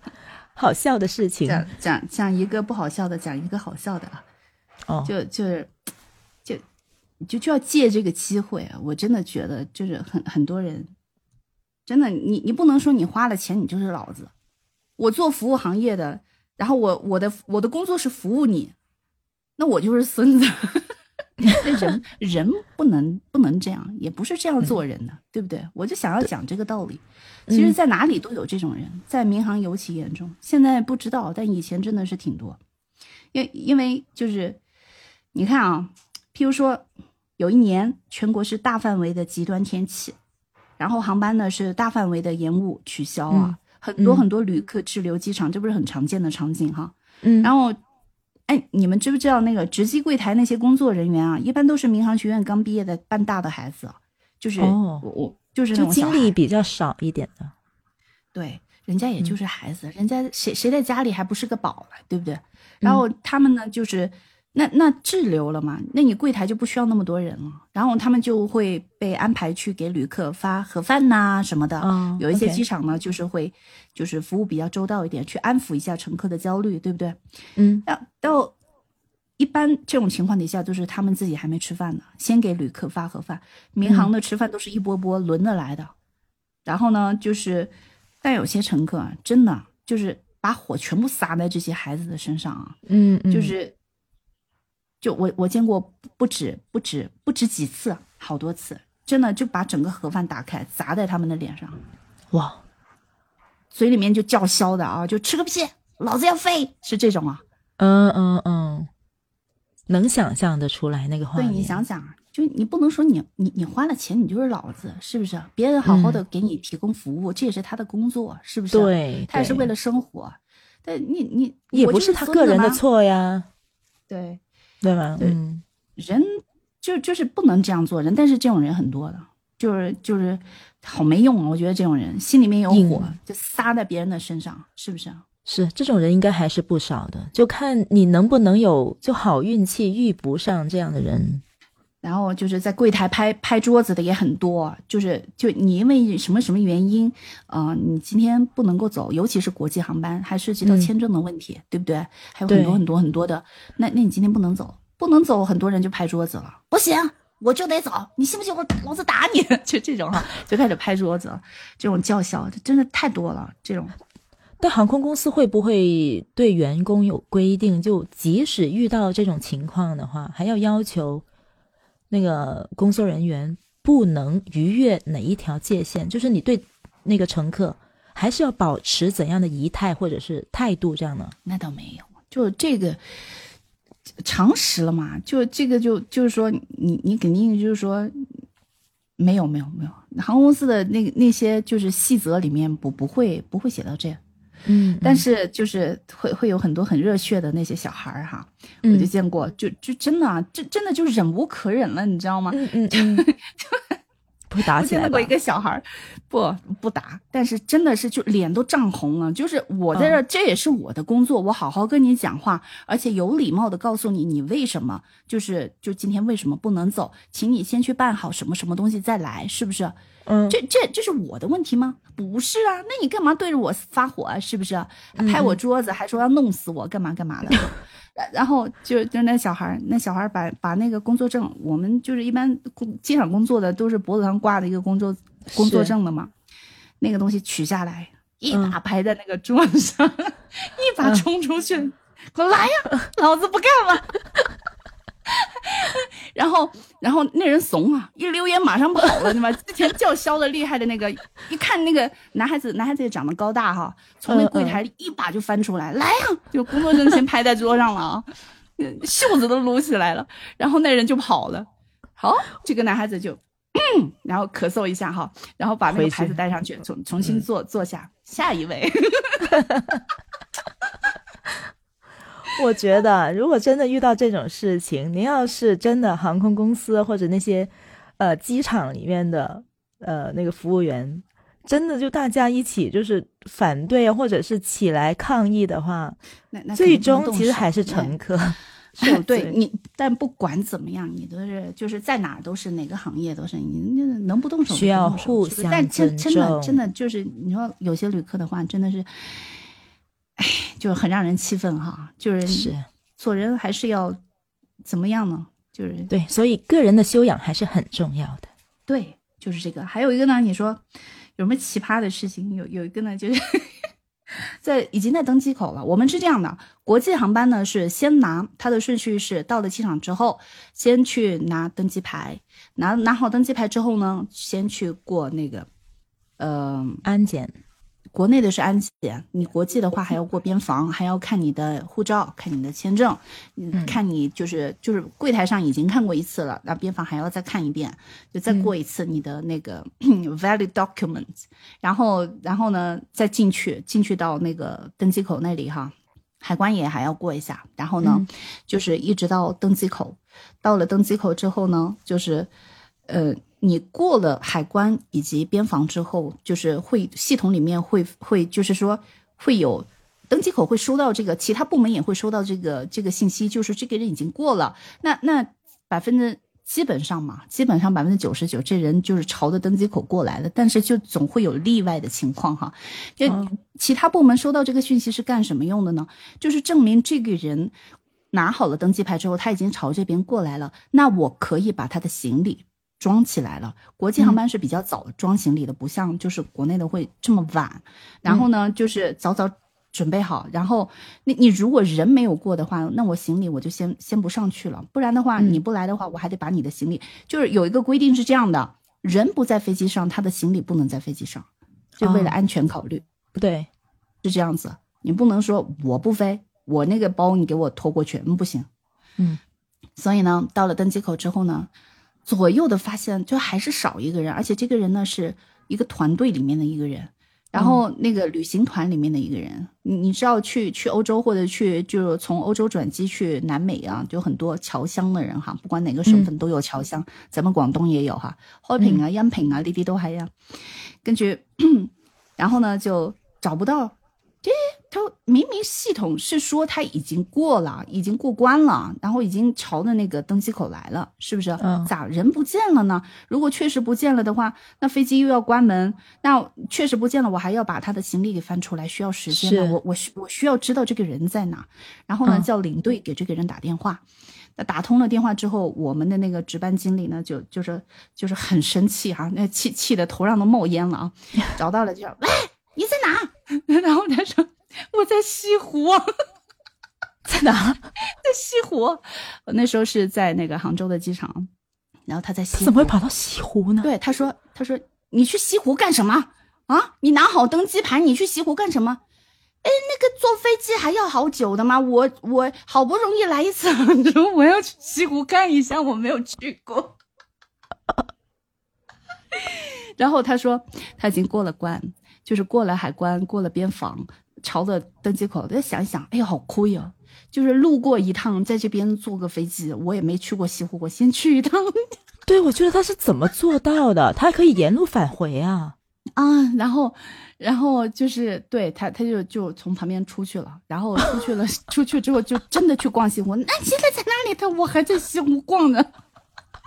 好笑的事情。讲讲讲一个不好笑的，讲一个好笑的啊！哦，就就是就就就要借这个机会啊！我真的觉得，就是很很多人，真的，你你不能说你花了钱你就是老子。我做服务行业的，然后我我的我的工作是服务你。那我就是孙子，人人不能不能这样，也不是这样做人的，对不对？我就想要讲这个道理。其实，在哪里都有这种人，在民航尤其严重。现在不知道，但以前真的是挺多。因因为就是，你看啊，譬如说，有一年全国是大范围的极端天气，然后航班呢是大范围的延误取消啊，很多很多旅客滞留机场，这不是很常见的场景哈。嗯，然后。哎，你们知不知道那个值机柜台那些工作人员啊，一般都是民航学院刚毕业的半大的孩子，就是我我就是那种经历比较少一点的，对，人家也就是孩子，人家谁谁在家里还不是个宝了，对不对？然后他们呢，就是。那那滞留了嘛？那你柜台就不需要那么多人了，然后他们就会被安排去给旅客发盒饭呐什么的。嗯有一些机场呢，就是会就是服务比较周到一点，去安抚一下乘客的焦虑，对不对？嗯。那到一般这种情况底下，就是他们自己还没吃饭呢，先给旅客发盒饭。民航的吃饭都是一波波轮着来的，然后呢，就是但有些乘客真的就是把火全部撒在这些孩子的身上啊。嗯嗯。就是。就我我见过不止不止不止几次，好多次，真的就把整个盒饭打开砸在他们的脸上，哇，嘴里面就叫嚣的啊，就吃个屁，老子要飞，是这种啊，嗯嗯嗯，能想象的出来那个画面。对你想想，就你不能说你你你花了钱你就是老子，是不是？别人好好的给你提供服务，这也是他的工作，是不是？对，他也是为了生活，但你你也不是他个人的错呀，对。对吧？嗯，人就就是不能这样做人，但是这种人很多的，就是就是好没用啊！我觉得这种人心里面有火，就撒在别人的身上，是不是？是这种人应该还是不少的，就看你能不能有就好运气遇不上这样的人。然后就是在柜台拍拍桌子的也很多，就是就你因为什么什么原因，呃，你今天不能够走，尤其是国际航班，还涉及到签证的问题，对不对？还有很多很多很多的，那那你今天不能走，不能走，很多人就拍桌子了，不行，我就得走，你信不信我老子打你？就这种哈，就开始拍桌子，这种叫嚣，真的太多了。这种，但航空公司会不会对员工有规定？就即使遇到这种情况的话，还要要求？那个工作人员不能逾越哪一条界限？就是你对那个乘客，还是要保持怎样的仪态或者是态度这样呢？那倒没有，就这个常识了嘛，就这个就就是说，你你肯定就是说，没有没有没有，航空公司的那那些就是细则里面不不会不会写到这样。嗯，但是就是会会有很多很热血的那些小孩儿哈，我就见过，就就真的啊，这真的就忍无可忍了，你知道吗？嗯嗯嗯，不会打起来吧我见过一个小孩儿，不不打，但是真的是就脸都涨红了。就是我在这儿，这也是我的工作，我好好跟你讲话，而且有礼貌的告诉你，你为什么就是就今天为什么不能走，请你先去办好什么什么东西再来，是不是？嗯，这这这是我的问题吗？不是啊，那你干嘛对着我发火啊？是不是？拍我桌子，还说要弄死我，干嘛干嘛的？然然后就就那小孩儿，那小孩儿把把那个工作证，我们就是一般工机场工作的都是脖子上挂的一个工作工作证的嘛，那个东西取下来，一把拍在那个桌子上，一把冲出去，给我来呀，老子不干了。然后，然后那人怂啊，一溜烟马上跑了，对吧？之前叫嚣的厉害的那个，一看那个男孩子，男孩子也长得高大哈，从那柜台里一把就翻出来，来呀，就工作证先拍在桌上了啊，袖子都撸起来了，然后那人就跑了。好，这个男孩子就，嗯，然后咳嗽一下哈，然后把那个牌子带上去，重重新坐坐下，下一位。我觉得，如果真的遇到这种事情，您要是真的航空公司或者那些，呃，机场里面的呃那个服务员，真的就大家一起就是反对啊，或者是起来抗议的话，那那最终其实还是乘客。是 对你，但不管怎么样，你都是就是在哪儿都是哪个行业都是你你能不动手就需要互相但真真的真的就是你说有些旅客的话，真的是，哎，就很让人气愤哈。就是是做人还是要怎么样呢？就是对，所以个人的修养还是很重要的。对，就是这个。还有一个呢，你说有什么奇葩的事情？有有一个呢，就是 在已经在登机口了。我们是这样的，国际航班呢是先拿它的顺序是到了机场之后，先去拿登机牌，拿拿好登机牌之后呢，先去过那个，呃，安检，国内的是安检，你国际的话还要过边防，还要看你的护照，看你的签证，嗯，看你就是就是柜台上已经看过一次了，那边防还要再看一遍，就再过一次你的那个 valid documents，然后然后呢再进去进去到那个登机口那里哈，海关也还要过一下，然后呢、就是一直到登机口，到了登机口之后呢，就是呃，你过了海关以及边防之后，就是会系统里面会会就是说会有登机口会收到这个，其他部门也会收到这个这个信息，就是这个人已经过了。那那百分之基本上嘛，基本上百分之九十九这人就是朝着登机口过来的，但是就总会有例外的情况哈。就其他部门收到这个讯息是干什么用的呢？就是证明这个人拿好了登机牌之后，他已经朝这边过来了，那我可以把他的行李装起来了。国际航班是比较早装行李的，不像就是国内的会这么晚。然后呢，就是早早准备好。然后你你如果人没有过的话，那我行李我就先先不上去了，不然的话、你不来的话，我还得把你的行李。就是有一个规定是这样的，人不在飞机上，他的行李不能在飞机上，就为了哦安全考虑。对，是这样子，你不能说我不飞，我那个包你给我拖过去，嗯，不行。嗯，所以呢，到了登机口之后呢，左右的发现就还是少一个人，而且这个人呢是一个团队里面的一个人，然后那个旅行团里面的一个人，你你知道去去欧洲或者去就是从欧洲转机去南美啊，就很多侨乡的人哈，不管哪个省份都有侨乡，咱们广东也有哈，開平啊、恩平啊呢啲都係啊，跟住，然后呢就找不到。明明系统是说他已经过了，已经过关了，然后已经朝着那个登机口来了，是不是？嗯咋人不见了呢？如果确实不见了的话，那飞机又要关门，那确实不见了，我还要把他的行李给翻出来，需要时间的。我我需我需要知道这个人在哪，然后呢，嗯叫领队给这个人打电话。那打通了电话之后，我们的那个值班经理呢，就就是就是很生气哈、那气气的头上都冒烟了啊！找到了就说：“喂，你在哪？”然后他说：“我在西湖。”在哪？在西湖，我那时候是在那个杭州的机场，然后他在西湖，怎么会跑到西湖呢？对他说：“他说你去西湖干什么？啊，你拿好登机牌，你去西湖干什么？哎，那个坐飞机还要好久的吗？我我好不容易来一次，杭州我要去西湖看一下，我没有去过。然后他说他已经过了关，就是过了海关，过了边防，朝着登机口。再想一想，哎呀，好亏啊！就是路过一趟，在这边坐个飞机，我也没去过西湖，我先去一趟。对，我觉得他是怎么做到的？他还可以沿路返回啊！啊，然后，然后就是对他，他就就从旁边出去了，然后出去了，出去之后就真的去逛西湖。那现在在哪里？他我还在西湖逛呢。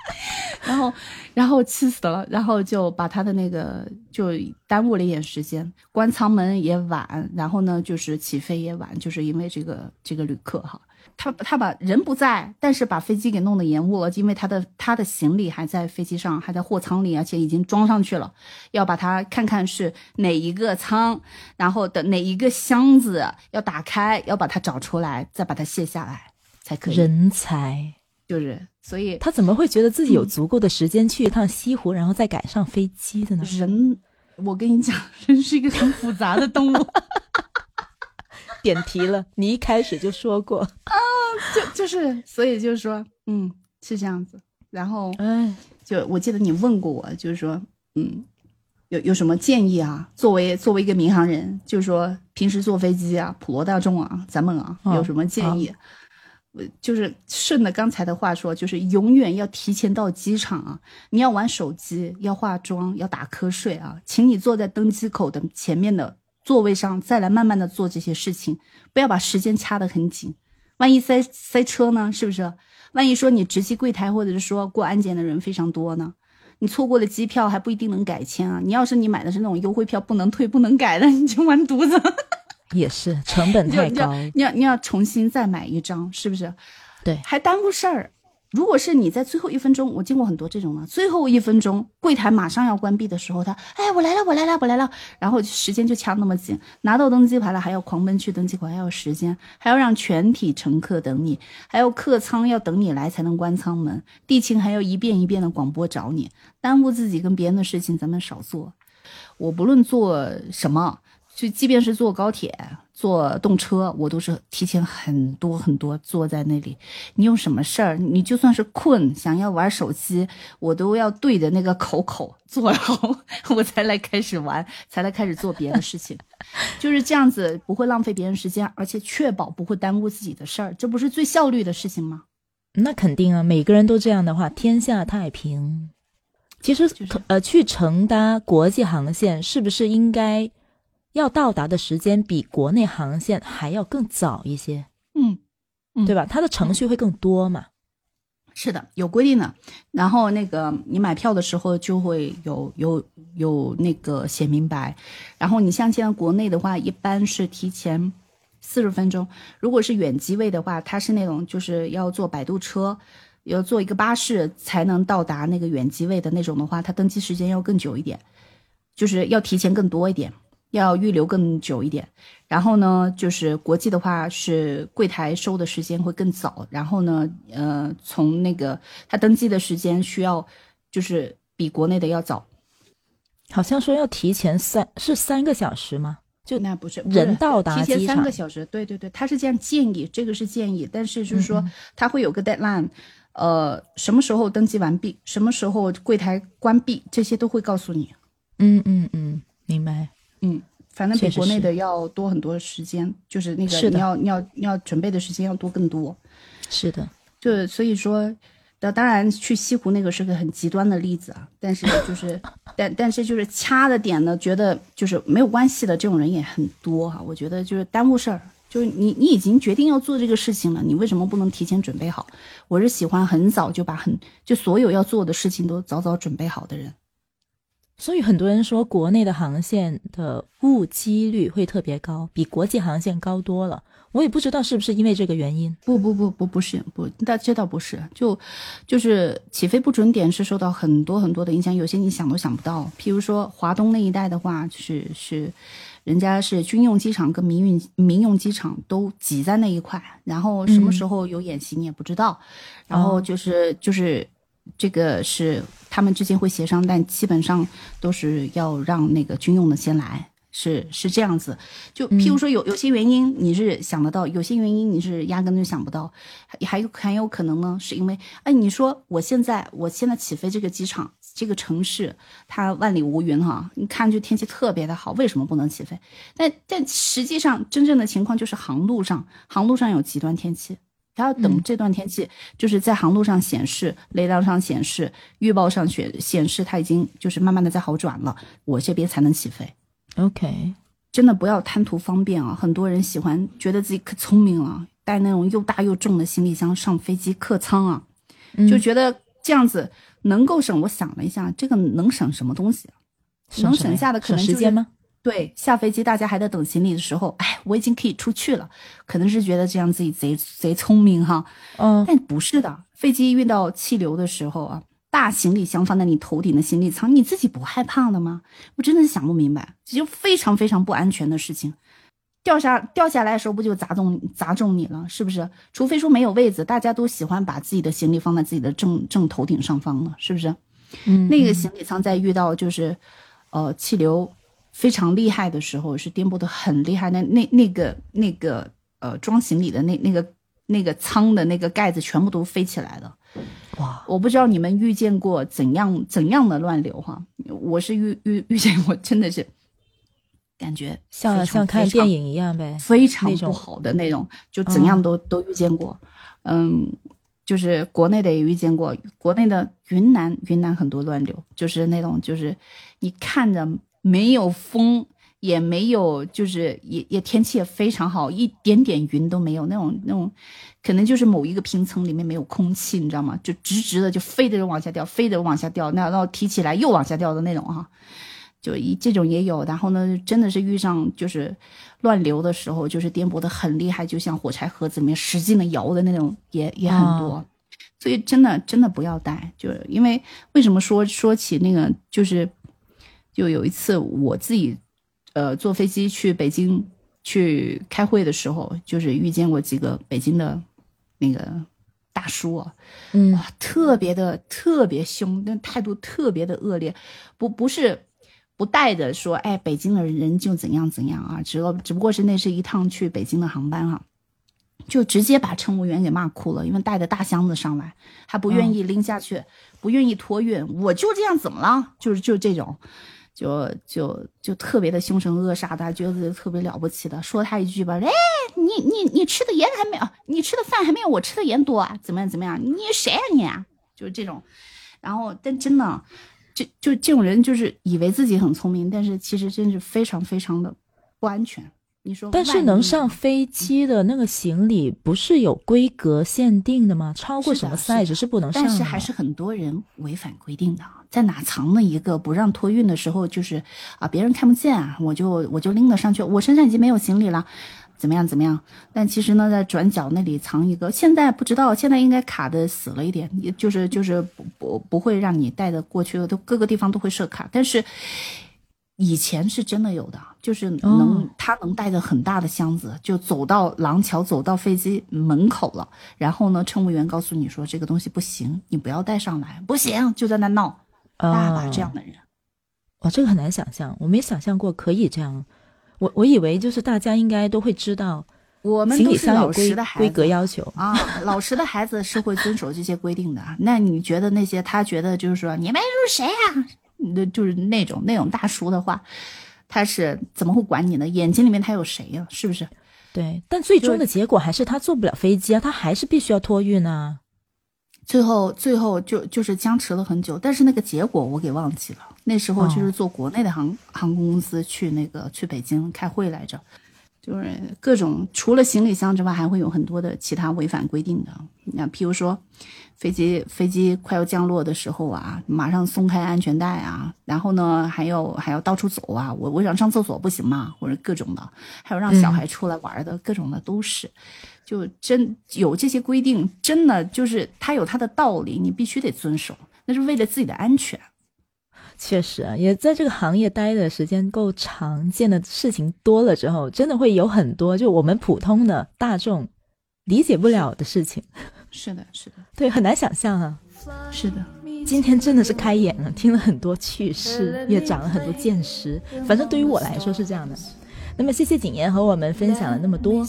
然后，然后气死了，然后就把他的那个就耽误了一点时间，关舱门也晚，然后呢就是起飞也晚，就是因为这个这个旅客哈。他他把人不在，但是把飞机给弄得延误了，因为他的他的行李还在飞机上，还在货舱里，而且已经装上去了，要把它看看是哪一个舱，然后的哪一个箱子要打开，要把它找出来，再把它卸下来才可以。人才就是，所以他怎么会觉得自己有足够的时间去一趟西湖，然后再赶上飞机的呢？人，我跟你讲，人是一个很复杂的动物。点题了，你一开始就说过啊，就就是，所以就是说，嗯，是这样子。然后，哎，就我记得你问过我，就是说，嗯，有有什么建议啊？作为作为一个民航人，就是说平时坐飞机啊，普罗大众啊，咱们啊，有什么建议？我就是顺着刚才的话说，就是永远要提前到机场啊！你要玩手机，要化妆，要打瞌睡啊，请你坐在登机口的前面的。座位上再来慢慢的做这些事情，不要把时间掐得很紧，万一塞塞车呢？是不是？万一说你值机柜台或者是说过安检的人非常多呢？你错过了机票还不一定能改签啊！你要是你买的是那种优惠票，不能退不能改的，你就完犊子。也是成本太高，你要你要重新再买一张，是不是？对，还耽误事儿。如果是你在最后一分钟，我见过很多这种的，最后一分钟柜台马上要关闭的时候，他哎我来了我来了我来了，然后时间就掐那么紧，拿到登机牌了还要狂奔去登机口，还要时间，还要让全体乘客等你，还要客舱要等你来才能关舱门，地勤还要一遍一遍的广播找你，耽误自己跟别人的事情咱们少做。我不论做什么。就即便是坐高铁、坐动车，我都是提前很多很多坐在那里。你有什么事儿，你就算是困，想要玩手机，我都要对着那个口口坐好，我才来开始玩，才来开始做别的事情。就是这样子，不会浪费别人时间，而且确保不会耽误自己的事儿，这不是最效率的事情吗？那肯定啊，每个人都这样的话，天下太平。其实，呃，去乘搭国际航线是不是应该？要到达的时间比国内航线还要更早一些，嗯，嗯对吧？它的程序会更多嘛？是的，有规定的。然后那个你买票的时候就会有有有那个写明白。然后你像现在国内的话，一般是提前四十分钟。如果是远机位的话，它是那种就是要坐摆渡车，要坐一个巴士才能到达那个远机位的那种的话，它登机时间要更久一点，就是要提前更多一点。要预留更久一点，然后呢，就是国际的话是柜台收的时间会更早，然后呢，呃，从那个他登记的时间需要就是比国内的要早，好像说要提前三是三个小时吗？就那不是人到达提前三个小时，对对对，他是这样建议，这个是建议，但是就是说他会有个 deadline，呃，什么时候登记完毕，什么时候柜台关闭，这些都会告诉你。嗯嗯嗯，明白。嗯，反正比国内的要多很多时间，就是那个你要你要你要准备的时间要多更多。是的，就所以说，那当然去西湖那个是个很极端的例子啊，但是就是 但但是就是掐的点呢，觉得就是没有关系的这种人也很多哈。我觉得就是耽误事儿，就是你你已经决定要做这个事情了，你为什么不能提前准备好？我是喜欢很早就把很就所有要做的事情都早早准备好的人。所以很多人说国内的航线的误机率会特别高，比国际航线高多了。我也不知道是不是因为这个原因。不不不不不是不，但这倒不是。就就是起飞不准点是受到很多很多的影响，有些你想都想不到。譬如说华东那一带的话，就是是，人家是军用机场跟民用民用机场都挤在那一块，然后什么时候有演习你也不知道。然后就是就是这个是他们之间会协商，但基本上都是要让那个军用的先来。是是这样子，就譬如说有有些原因你是想得到，有些原因你是压根就想不到，还有很有可能呢，是因为哎，你说我现在我现在起飞这个机场这个城市它万里无云哈，你看就天气特别的好，为什么不能起飞？但但实际上真正的情况就是航路上航路上有极端天气，它要等这段天气就是在航路上显示雷达上显示预报上显显示它已经就是慢慢的在好转了，我这边才能起飞。OK，真的不要贪图方便啊！很多人喜欢觉得自己可聪明了，带那种又大又重的行李箱上飞机客舱啊，就觉得这样子能够省。我想了一下，这个能省什么东西？能省下的可能时间吗？对，下飞机大家还在等行李的时候，哎，我已经可以出去了，可能是觉得这样自己贼贼聪明哈。嗯，但不是的，飞机遇到气流的时候啊。大行李箱放在你头顶的行李舱，你自己不害怕的吗？我真的是想不明白，这就非常非常不安全的事情。掉下掉下来的时候，不就砸中砸中你了？是不是？除非说没有位子，大家都喜欢把自己的行李放在自己的正正头顶上方了，是不是？嗯，那个行李舱在遇到就是，呃，气流非常厉害的时候，是颠簸的很厉害。那那那个那个呃装行李的那那个那个舱的那个盖子全部都飞起来了。哇，我不知道你们遇见过怎样怎样的乱流哈，我是遇遇遇见过，真的是感觉像像看电影一样呗，非常不好的那种，就怎样都都遇见过。嗯，就是国内的也遇见过，国内的云南云南很多乱流，就是那种就是你看着没有风。也没有，就是也也天气也非常好，一点点云都没有，那种那种，可能就是某一个平层里面没有空气，你知道吗？就直直的就飞着往下掉，飞着往下掉，那然后提起来又往下掉的那种哈，就一这种也有。然后呢，真的是遇上就是乱流的时候，就是颠簸的很厉害，就像火柴盒子里面使劲的摇的那种，也也很多。所以真的真的不要带，就是因为为什么说说起那个，就是就有一次我自己。呃，坐飞机去北京去开会的时候，就是遇见过几个北京的那个大叔啊，嗯，哇，特别的特别凶，那态度特别的恶劣，不不是不带着说，哎，北京的人就怎样怎样啊，只只不过是那是一趟去北京的航班哈，就直接把乘务员给骂哭了，因为带着大箱子上来，还不愿意拎下去，不愿意托运，我就这样怎么了？就是就这种。就就就特别的凶神恶煞的，觉得自己特别了不起的，说他一句吧，哎，你你你吃的盐还没有，你吃的饭还没有我吃的盐多啊？怎么样怎么样？你谁啊你？就是这种，然后但真的，就就这种人就是以为自己很聪明，但是其实真是非常非常的不安全。你说，但是能上飞机的那个行李不是有规格限定的吗？超过什么 size 是不能上。但是还是很多人违反规定的，在哪藏了一个不让托运的时候，就是啊，别人看不见啊，我就我就拎了上去，我身上已经没有行李了，怎么样怎么样？但其实呢，在转角那里藏一个，现在不知道，现在应该卡的死了一点，也就是就是不不不会让你带的过去，都各个地方都会设卡，但是。以前是真的有的，就是能他能带着很大的箱子，就走到廊桥，走到飞机门口了。然后呢，乘务员告诉你说这个东西不行，你不要带上来，不行，就在那闹。大把这样的人，哇，这个很难想象，我没想象过可以这样。我我以为就是大家应该都会知道，我们都是老实的孩子，规格要求啊，老实的孩子是会遵守这些规定的。那你觉得那些他觉得就是说你们是谁呀？那就是那种那种大叔的话，他是怎么会管你呢？眼睛里面他有谁呀？是不是？对，但最终的结果还是他坐不了飞机啊，他还是必须要托运啊。最后，最后就就是僵持了很久，但是那个结果我给忘记了。那时候就是坐国内的航航空公司去那个去北京开会来着。就是各种除了行李箱之外，还会有很多的其他违反规定的。那譬如说，飞机飞机快要降落的时候啊，马上松开安全带啊，然后呢，还要还要到处走啊。我我想上厕所不行吗？或者各种的，还有让小孩出来玩的各种的都是。就真有这些规定，真的就是它有它的道理，你必须得遵守，那是为了自己的安全。确实啊，也在这个行业待的时间够长，见的事情多了之后，真的会有很多就我们普通的大众理解不了的事情。是的，是的，对，很难想象啊。是的，今天真的是开眼了，听了很多趣事，也长了很多见识。反正对于我来说是这样的。那么谢谢景言和我们分享了那么多，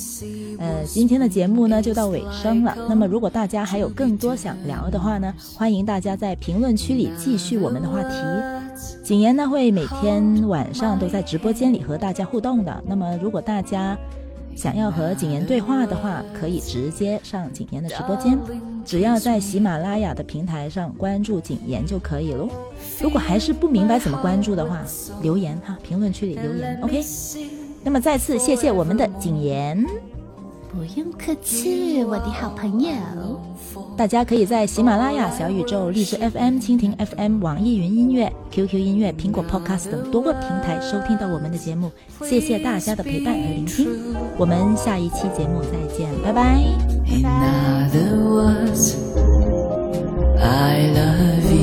呃，今天的节目呢就到尾声了。那么如果大家还有更多想聊的话呢，欢迎大家在评论区里继续我们的话题。景言呢会每天晚上都在直播间里和大家互动的。那么如果大家想要和景言对话的话，可以直接上景言的直播间，只要在喜马拉雅的平台上关注景言就可以喽。如果还是不明白怎么关注的话，留言哈，评论区里留言，OK。那么再次谢谢我们的谨言。不用客气我的好朋友。大家可以在喜马拉雅小宇宙荔枝 fm 蜻蜓 fm 网易云音乐 qq 音乐苹果 podcast 等多个平台收听到我们的节目。谢谢大家的陪伴和聆听。我们下一期节目再见拜拜。In other words i love you.